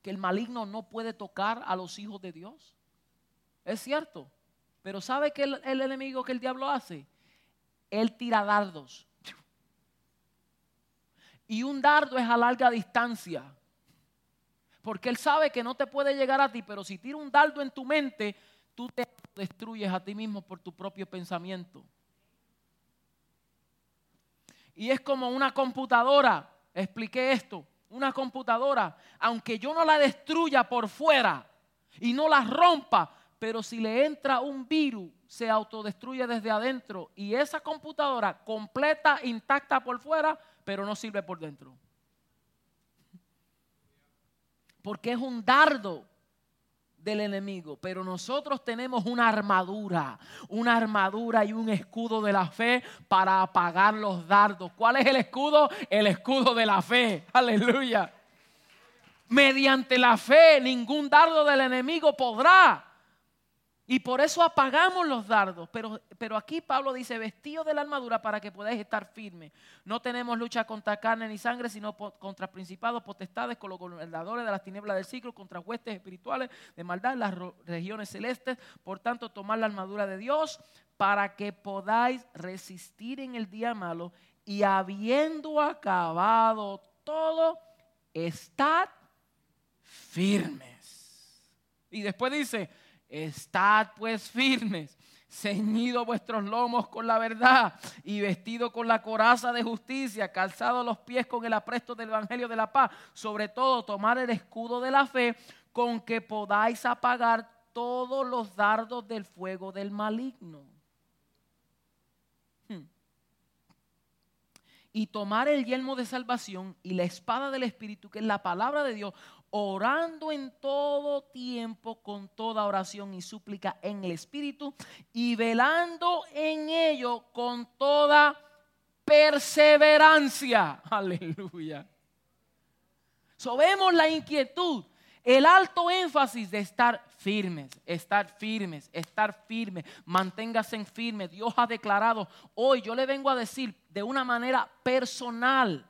A: Que el maligno no puede tocar a los hijos de Dios. ¿Es cierto? Pero ¿sabe qué el, el enemigo que el diablo hace? Él tira dardos. Y un dardo es a larga distancia. Porque él sabe que no te puede llegar a ti, pero si tira un dardo en tu mente, tú te destruyes a ti mismo por tu propio pensamiento. Y es como una computadora, expliqué esto, una computadora, aunque yo no la destruya por fuera y no la rompa, pero si le entra un virus, se autodestruye desde adentro y esa computadora completa, intacta por fuera, pero no sirve por dentro. Porque es un dardo del enemigo, pero nosotros tenemos una armadura, una armadura y un escudo de la fe para apagar los dardos. ¿Cuál es el escudo? El escudo de la fe. Aleluya. Mediante la fe ningún dardo del enemigo podrá y por eso apagamos los dardos. Pero, pero aquí Pablo dice, vestido de la armadura para que podáis estar firmes. No tenemos lucha contra carne ni sangre, sino contra principados, potestades, con los gobernadores de las tinieblas del ciclo, contra huestes espirituales de maldad en las regiones celestes. Por tanto, tomad la armadura de Dios para que podáis resistir en el día malo y habiendo acabado todo, estad firmes. Y después dice, Estad pues firmes, ceñido vuestros lomos con la verdad y vestido con la coraza de justicia, calzado los pies con el apresto del Evangelio de la paz. Sobre todo, tomar el escudo de la fe con que podáis apagar todos los dardos del fuego del maligno. Hmm. Y tomar el yelmo de salvación y la espada del Espíritu, que es la palabra de Dios, orando en todo tiempo con toda oración y súplica en el Espíritu y velando en ello con toda perseverancia. Aleluya. Sobemos la inquietud, el alto énfasis de estar firmes, estar firmes, estar firmes, manténgase en firme. Dios ha declarado, hoy yo le vengo a decir de una manera personal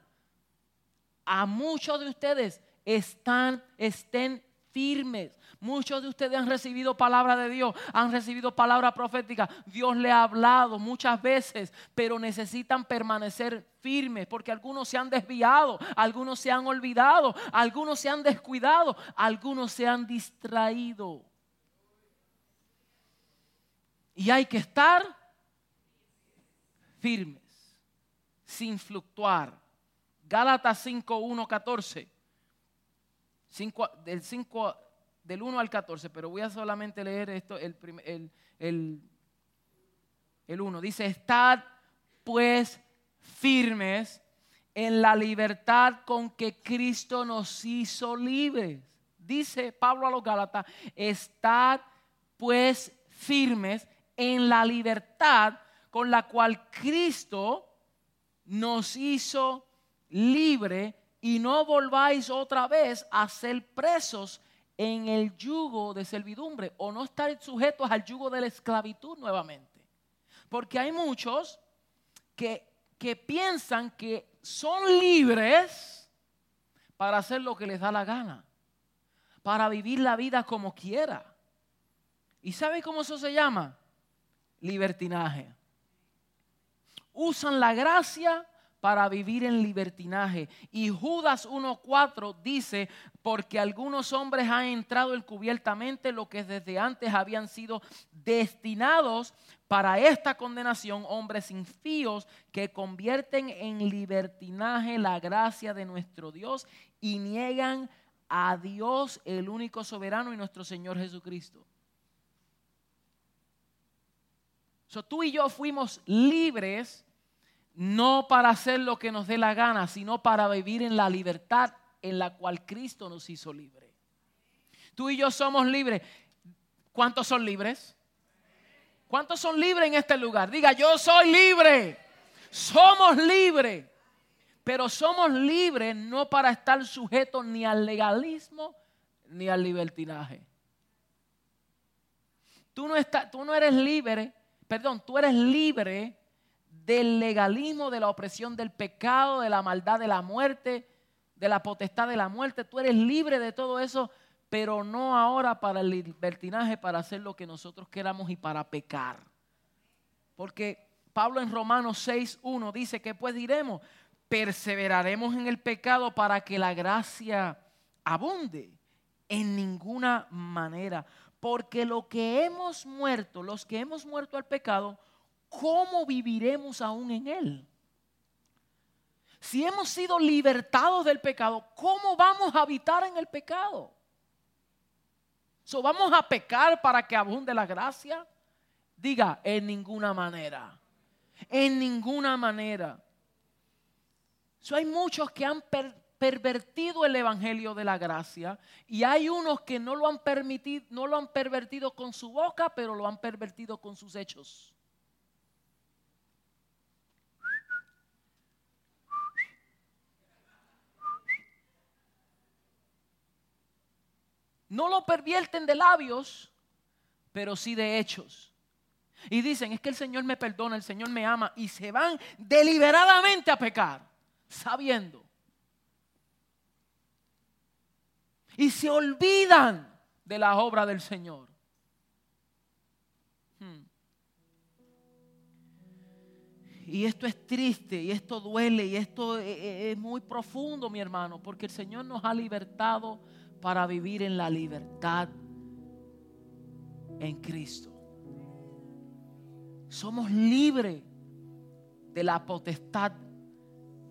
A: a muchos de ustedes, están, estén firmes. Muchos de ustedes han recibido palabra de Dios, han recibido palabra profética. Dios le ha hablado muchas veces, pero necesitan permanecer firmes porque algunos se han desviado, algunos se han olvidado, algunos se han descuidado, algunos se han distraído. Y hay que estar firmes, sin fluctuar. Gálatas 5, 1, 14 del, 5, del 1 al 14, pero voy a solamente leer esto, el, el, el 1. Dice, estad pues firmes en la libertad con que Cristo nos hizo libres. Dice Pablo a los Gálatas, estad pues firmes en la libertad con la cual Cristo nos hizo libre y no volváis otra vez a ser presos en el yugo de servidumbre o no estar sujetos al yugo de la esclavitud nuevamente. Porque hay muchos que, que piensan que son libres para hacer lo que les da la gana, para vivir la vida como quiera. ¿Y sabe cómo eso se llama? Libertinaje. Usan la gracia para vivir en libertinaje. Y Judas 1.4 dice, porque algunos hombres han entrado encubiertamente lo que desde antes habían sido destinados para esta condenación, hombres infíos que convierten en libertinaje la gracia de nuestro Dios y niegan a Dios, el único soberano y nuestro Señor Jesucristo. So, tú y yo fuimos libres no para hacer lo que nos dé la gana, sino para vivir en la libertad en la cual Cristo nos hizo libre. Tú y yo somos libres. ¿Cuántos son libres? ¿Cuántos son libres en este lugar? Diga, yo soy libre. Somos libres. Pero somos libres no para estar sujetos ni al legalismo ni al libertinaje. Tú no, tú no eres libre, perdón, tú eres libre del legalismo, de la opresión del pecado, de la maldad de la muerte, de la potestad de la muerte. Tú eres libre de todo eso, pero no ahora para el libertinaje, para hacer lo que nosotros queramos y para pecar. Porque Pablo en Romanos 6.1 dice que pues diremos, perseveraremos en el pecado para que la gracia abunde. En ninguna manera. Porque lo que hemos muerto, los que hemos muerto al pecado, ¿cómo viviremos aún en él? Si hemos sido libertados del pecado, ¿cómo vamos a habitar en el pecado? So, ¿Vamos a pecar para que abunde la gracia? Diga, en ninguna manera. En ninguna manera. So, hay muchos que han pervertido el evangelio de la gracia y hay unos que no lo han permitido, no lo han pervertido con su boca, pero lo han pervertido con sus hechos. No lo pervierten de labios, pero sí de hechos. Y dicen, es que el Señor me perdona, el Señor me ama, y se van deliberadamente a pecar, sabiendo. Y se olvidan de la obra del Señor. Hmm. Y esto es triste, y esto duele, y esto e, e, es muy profundo, mi hermano, porque el Señor nos ha libertado para vivir en la libertad en Cristo. Somos libres de la potestad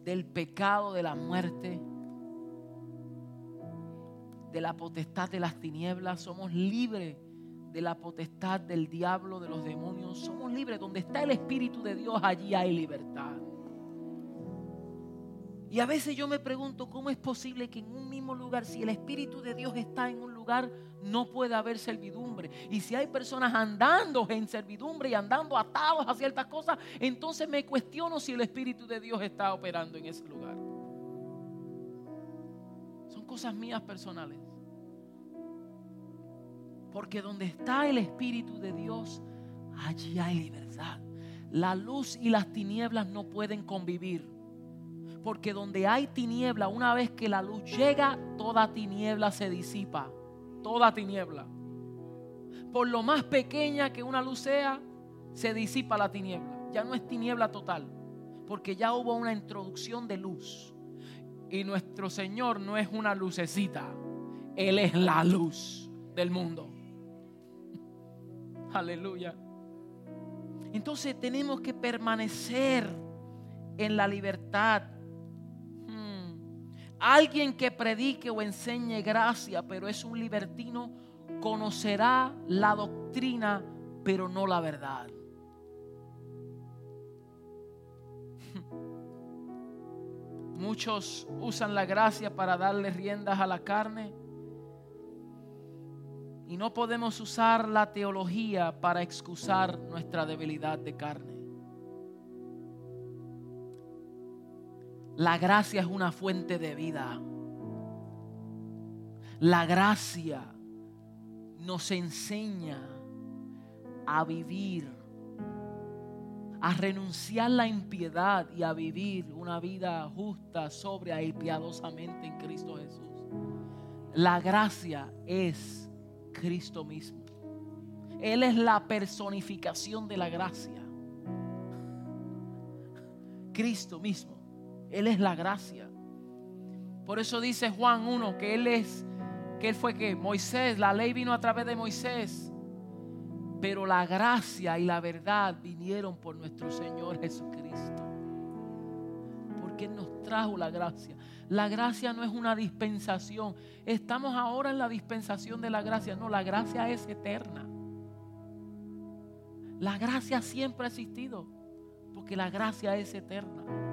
A: del pecado, de la muerte, de la potestad de las tinieblas. Somos libres de la potestad del diablo, de los demonios. Somos libres. Donde está el Espíritu de Dios, allí hay libertad. Y a veces yo me pregunto cómo es posible que en un mismo lugar, si el Espíritu de Dios está en un lugar, no puede haber servidumbre. Y si hay personas andando en servidumbre y andando atados a ciertas cosas, entonces me cuestiono si el Espíritu de Dios está operando en ese lugar. Son cosas mías personales. Porque donde está el Espíritu de Dios, allí hay libertad. La luz y las tinieblas no pueden convivir. Porque donde hay tiniebla, una vez que la luz llega, toda tiniebla se disipa. Toda tiniebla. Por lo más pequeña que una luz sea, se disipa la tiniebla. Ya no es tiniebla total. Porque ya hubo una introducción de luz. Y nuestro Señor no es una lucecita. Él es la luz del mundo. Aleluya. Entonces tenemos que permanecer en la libertad Alguien que predique o enseñe gracia, pero es un libertino, conocerá la doctrina, pero no la verdad. Muchos usan la gracia para darle riendas a la carne. Y no podemos usar la teología para excusar nuestra debilidad de carne. La gracia es una fuente de vida. La gracia nos enseña a vivir, a renunciar la impiedad y a vivir una vida justa, sobria y piadosamente en Cristo Jesús. La gracia es Cristo mismo. Él es la personificación de la gracia. Cristo mismo. Él es la gracia. Por eso dice Juan 1 que Él es, que Él fue que Moisés, la ley vino a través de Moisés, pero la gracia y la verdad vinieron por nuestro Señor Jesucristo. Porque Él nos trajo la gracia. La gracia no es una dispensación. Estamos ahora en la dispensación de la gracia. No, la gracia es eterna. La gracia siempre ha existido. Porque la gracia es eterna.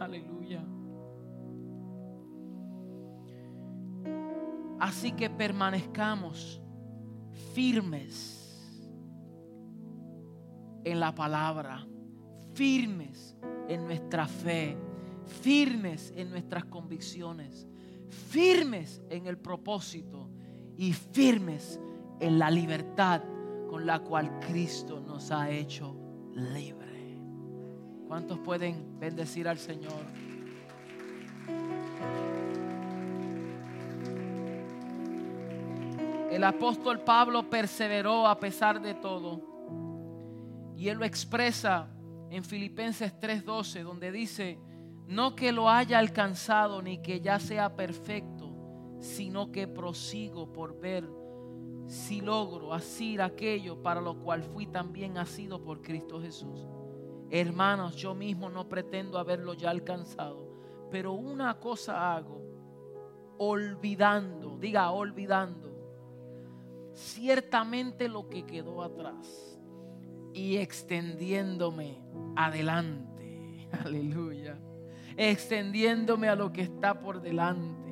A: Aleluya. Así que permanezcamos firmes en la palabra, firmes en nuestra fe, firmes en nuestras convicciones, firmes en el propósito y firmes en la libertad con la cual Cristo nos ha hecho libres. ¿Cuántos pueden bendecir al Señor? El apóstol Pablo perseveró a pesar de todo. Y él lo expresa en Filipenses 3:12, donde dice, no que lo haya alcanzado ni que ya sea perfecto, sino que prosigo por ver si logro asir aquello para lo cual fui también nacido por Cristo Jesús. Hermanos, yo mismo no pretendo haberlo ya alcanzado, pero una cosa hago, olvidando, diga olvidando, ciertamente lo que quedó atrás y extendiéndome adelante. Aleluya. Extendiéndome a lo que está por delante.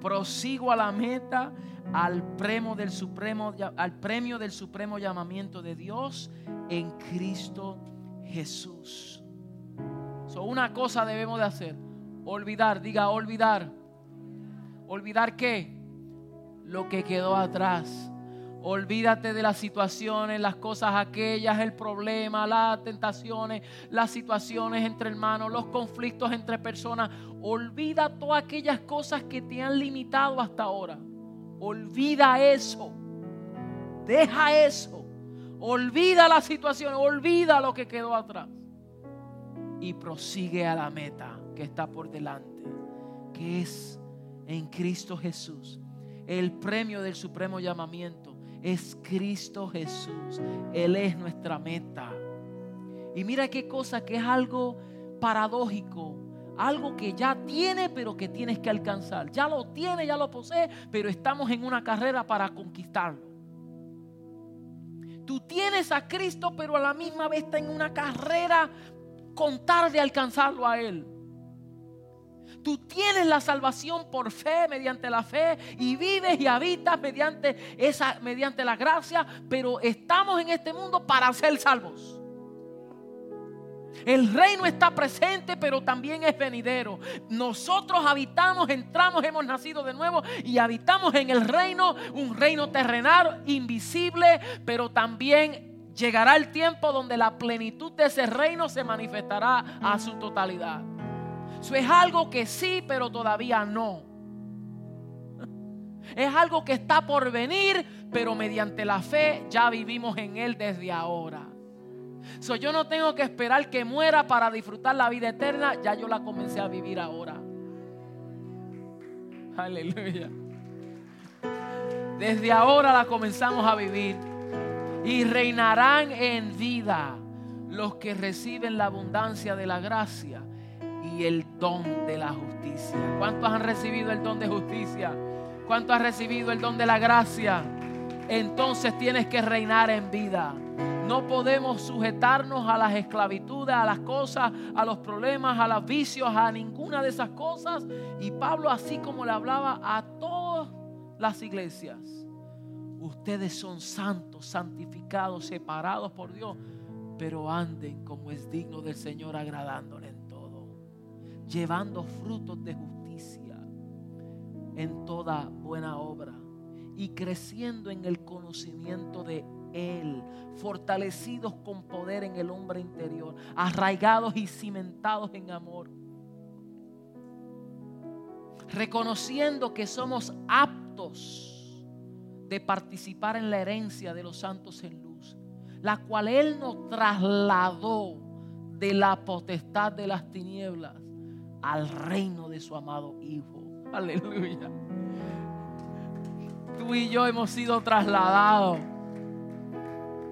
A: Prosigo a la meta, al premio del supremo, al premio del supremo llamamiento de Dios en Cristo Jesús. So, una cosa debemos de hacer, olvidar, diga olvidar. ¿Olvidar qué? Lo que quedó atrás Olvídate de las situaciones, las cosas aquellas, el problema, las tentaciones, las situaciones entre hermanos, los conflictos entre personas. Olvida todas aquellas cosas que te han limitado hasta ahora. Olvida eso. Deja eso. Olvida la situación, olvida lo que quedó atrás. Y prosigue a la meta que está por delante, que es en Cristo Jesús, el premio del supremo llamamiento es Cristo Jesús. Él es nuestra meta. Y mira qué cosa que es algo paradójico. Algo que ya tiene, pero que tienes que alcanzar. Ya lo tiene, ya lo posee, pero estamos en una carrera para conquistarlo. Tú tienes a Cristo, pero a la misma vez está en una carrera contar de alcanzarlo a Él. Tú tienes la salvación por fe, mediante la fe, y vives y habitas mediante, esa, mediante la gracia, pero estamos en este mundo para ser salvos. El reino está presente, pero también es venidero. Nosotros habitamos, entramos, hemos nacido de nuevo y habitamos en el reino, un reino terrenal, invisible, pero también llegará el tiempo donde la plenitud de ese reino se manifestará a su totalidad. Eso es algo que sí, pero todavía no. Es algo que está por venir, pero mediante la fe ya vivimos en Él desde ahora. So, yo no tengo que esperar que muera para disfrutar la vida eterna, ya yo la comencé a vivir ahora. Aleluya. Desde ahora la comenzamos a vivir. Y reinarán en vida los que reciben la abundancia de la gracia y el don de la justicia. ¿Cuántos han recibido el don de justicia? ¿Cuántos han recibido el don de la gracia? Entonces tienes que reinar en vida. No podemos sujetarnos a las esclavitudes, a las cosas, a los problemas, a los vicios, a ninguna de esas cosas. Y Pablo así como le hablaba a todas las iglesias. Ustedes son santos, santificados, separados por Dios, pero anden como es digno del Señor agradándole llevando frutos de justicia en toda buena obra y creciendo en el conocimiento de Él, fortalecidos con poder en el hombre interior, arraigados y cimentados en amor, reconociendo que somos aptos de participar en la herencia de los santos en luz, la cual Él nos trasladó de la potestad de las tinieblas al reino de su amado Hijo. Aleluya. Tú y yo hemos sido trasladados.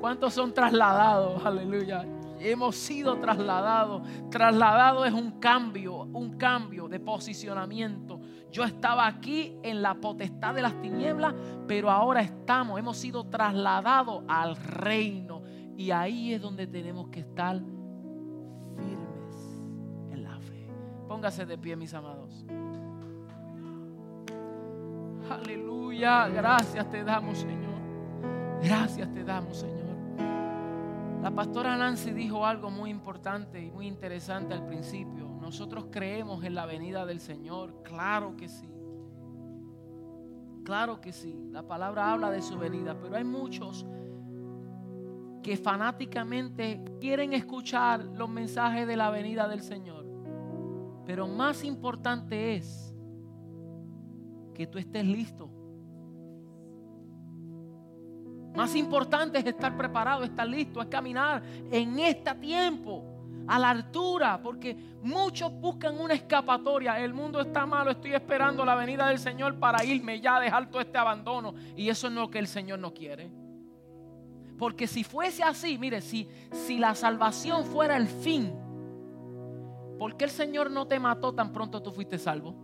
A: ¿Cuántos son trasladados? Aleluya. Hemos sido trasladados. Trasladado es un cambio, un cambio de posicionamiento. Yo estaba aquí en la potestad de las tinieblas, pero ahora estamos, hemos sido trasladados al reino. Y ahí es donde tenemos que estar Póngase de pie, mis amados. Aleluya. Gracias te damos, Señor. Gracias te damos, Señor. La pastora Nancy dijo algo muy importante y muy interesante al principio. Nosotros creemos en la venida del Señor. Claro que sí. Claro que sí. La palabra habla de su venida, pero hay muchos que fanáticamente quieren escuchar los mensajes de la venida del Señor. Pero más importante es que tú estés listo. Más importante es estar preparado, estar listo, es caminar en este tiempo a la altura, porque muchos buscan una escapatoria. El mundo está malo, estoy esperando la venida del Señor para irme ya, dejar todo este abandono. Y eso es lo que el Señor no quiere. Porque si fuese así, mire, si, si la salvación fuera el fin, ¿por qué el Señor no te mató tan pronto tú fuiste salvo?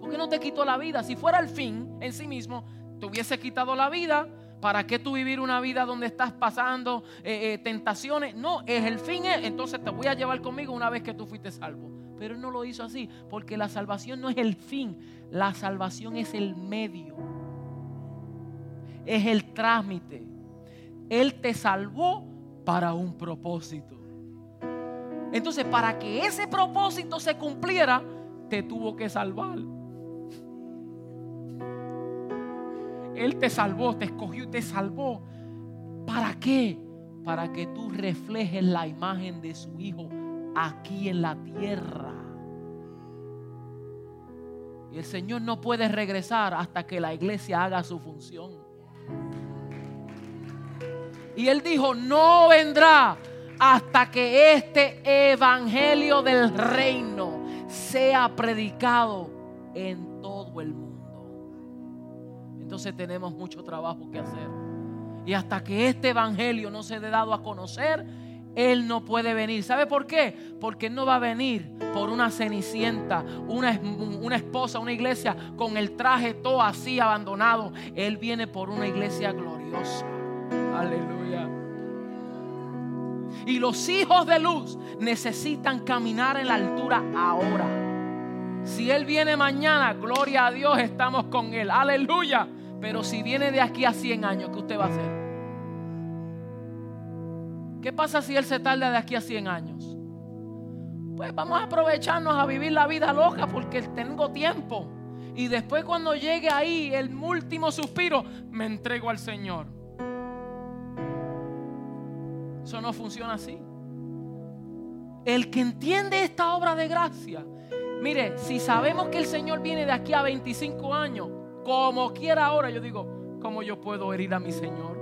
A: ¿Por qué no te quitó la vida? Si fuera el fin en sí mismo, te hubiese quitado la vida. ¿Para qué tú vivir una vida donde estás pasando eh, eh, tentaciones? No, es el fin, es, entonces te voy a llevar conmigo una vez que tú fuiste salvo. Pero él no lo hizo así, porque la salvación no es el fin, la salvación es el medio, es el trámite. Él te salvó para un propósito. Entonces, para que ese propósito se cumpliera, te tuvo que salvar. Él te salvó, te escogió y te salvó. ¿Para qué? Para que tú reflejes la imagen de su Hijo aquí en la tierra. Y el Señor no puede regresar hasta que la iglesia haga su función. Y Él dijo, no vendrá hasta que este evangelio del reino sea predicado en entonces tenemos mucho trabajo que hacer. Y hasta que este evangelio no se dé dado a conocer, Él no puede venir. ¿Sabe por qué? Porque no va a venir por una cenicienta, una, una esposa, una iglesia con el traje todo así abandonado. Él viene por una iglesia gloriosa. Aleluya. Y los hijos de luz necesitan caminar en la altura ahora. Si Él viene mañana, gloria a Dios, estamos con Él. Aleluya. Pero si viene de aquí a 100 años, ¿qué usted va a hacer? ¿Qué pasa si Él se tarda de aquí a 100 años? Pues vamos a aprovecharnos a vivir la vida loca porque tengo tiempo. Y después cuando llegue ahí el último suspiro, me entrego al Señor. Eso no funciona así. El que entiende esta obra de gracia, mire, si sabemos que el Señor viene de aquí a 25 años, como quiera ahora, yo digo, ¿cómo yo puedo herir a mi Señor?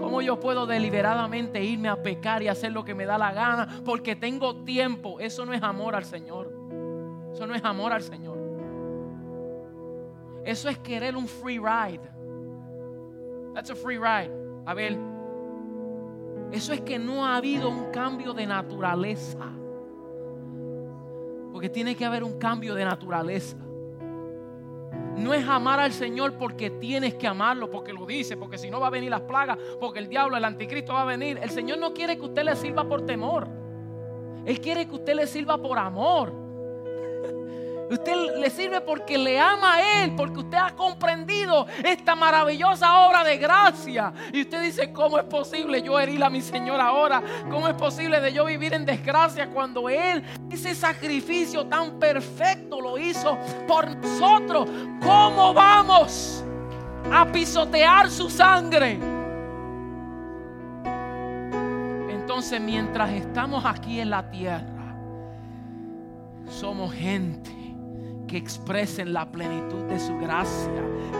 A: ¿Cómo yo puedo deliberadamente irme a pecar y hacer lo que me da la gana? Porque tengo tiempo. Eso no es amor al Señor. Eso no es amor al Señor. Eso es querer un free ride. That's a free ride. A ver, eso es que no ha habido un cambio de naturaleza. Porque tiene que haber un cambio de naturaleza. No es amar al Señor porque tienes que amarlo, porque lo dice, porque si no va a venir las plagas, porque el diablo, el anticristo va a venir. El Señor no quiere que usted le sirva por temor. Él quiere que usted le sirva por amor. Usted le sirve porque le ama a Él, porque usted ha comprendido esta maravillosa obra de gracia. Y usted dice, ¿cómo es posible yo herir a mi Señor ahora? ¿Cómo es posible de yo vivir en desgracia cuando Él ese sacrificio tan perfecto lo hizo por nosotros? ¿Cómo vamos a pisotear su sangre? Entonces mientras estamos aquí en la tierra, somos gente que expresen la plenitud de su gracia,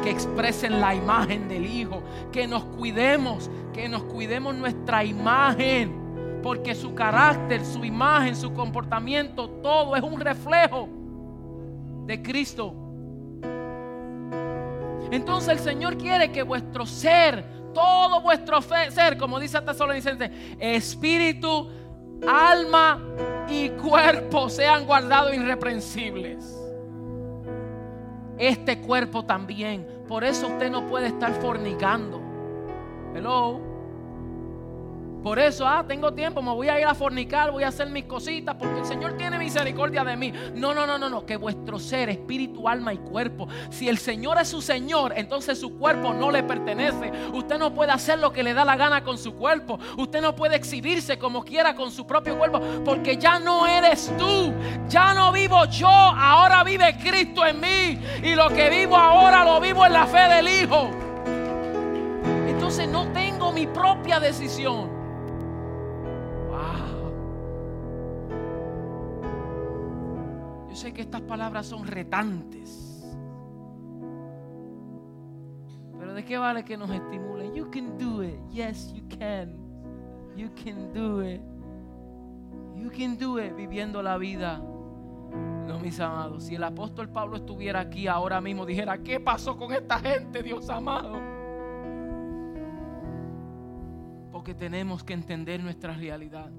A: que expresen la imagen del Hijo, que nos cuidemos, que nos cuidemos nuestra imagen, porque su carácter, su imagen, su comportamiento, todo es un reflejo de Cristo. Entonces el Señor quiere que vuestro ser, todo vuestro ser, como dice Tesalonicense, espíritu, alma y cuerpo sean guardados irreprensibles este cuerpo también. Por eso usted no puede estar fornicando. Hello. Por eso, ah, tengo tiempo, me voy a ir a fornicar, voy a hacer mis cositas, porque el Señor tiene misericordia de mí. No, no, no, no, no, que vuestro ser, espíritu, alma y cuerpo, si el Señor es su Señor, entonces su cuerpo no le pertenece. Usted no puede hacer lo que le da la gana con su cuerpo. Usted no puede exhibirse como quiera con su propio cuerpo, porque ya no eres tú, ya no vivo yo, ahora vive Cristo en mí. Y lo que vivo ahora lo vivo en la fe del Hijo. Entonces no tengo mi propia decisión. Sé que estas palabras son retantes. Pero ¿de qué vale que nos estimulen? You can do it. Yes, you can. You can do it. You can do it viviendo la vida. No, mis amados. Si el apóstol Pablo estuviera aquí ahora mismo, dijera, ¿qué pasó con esta gente, Dios amado? Porque tenemos que entender nuestra realidad.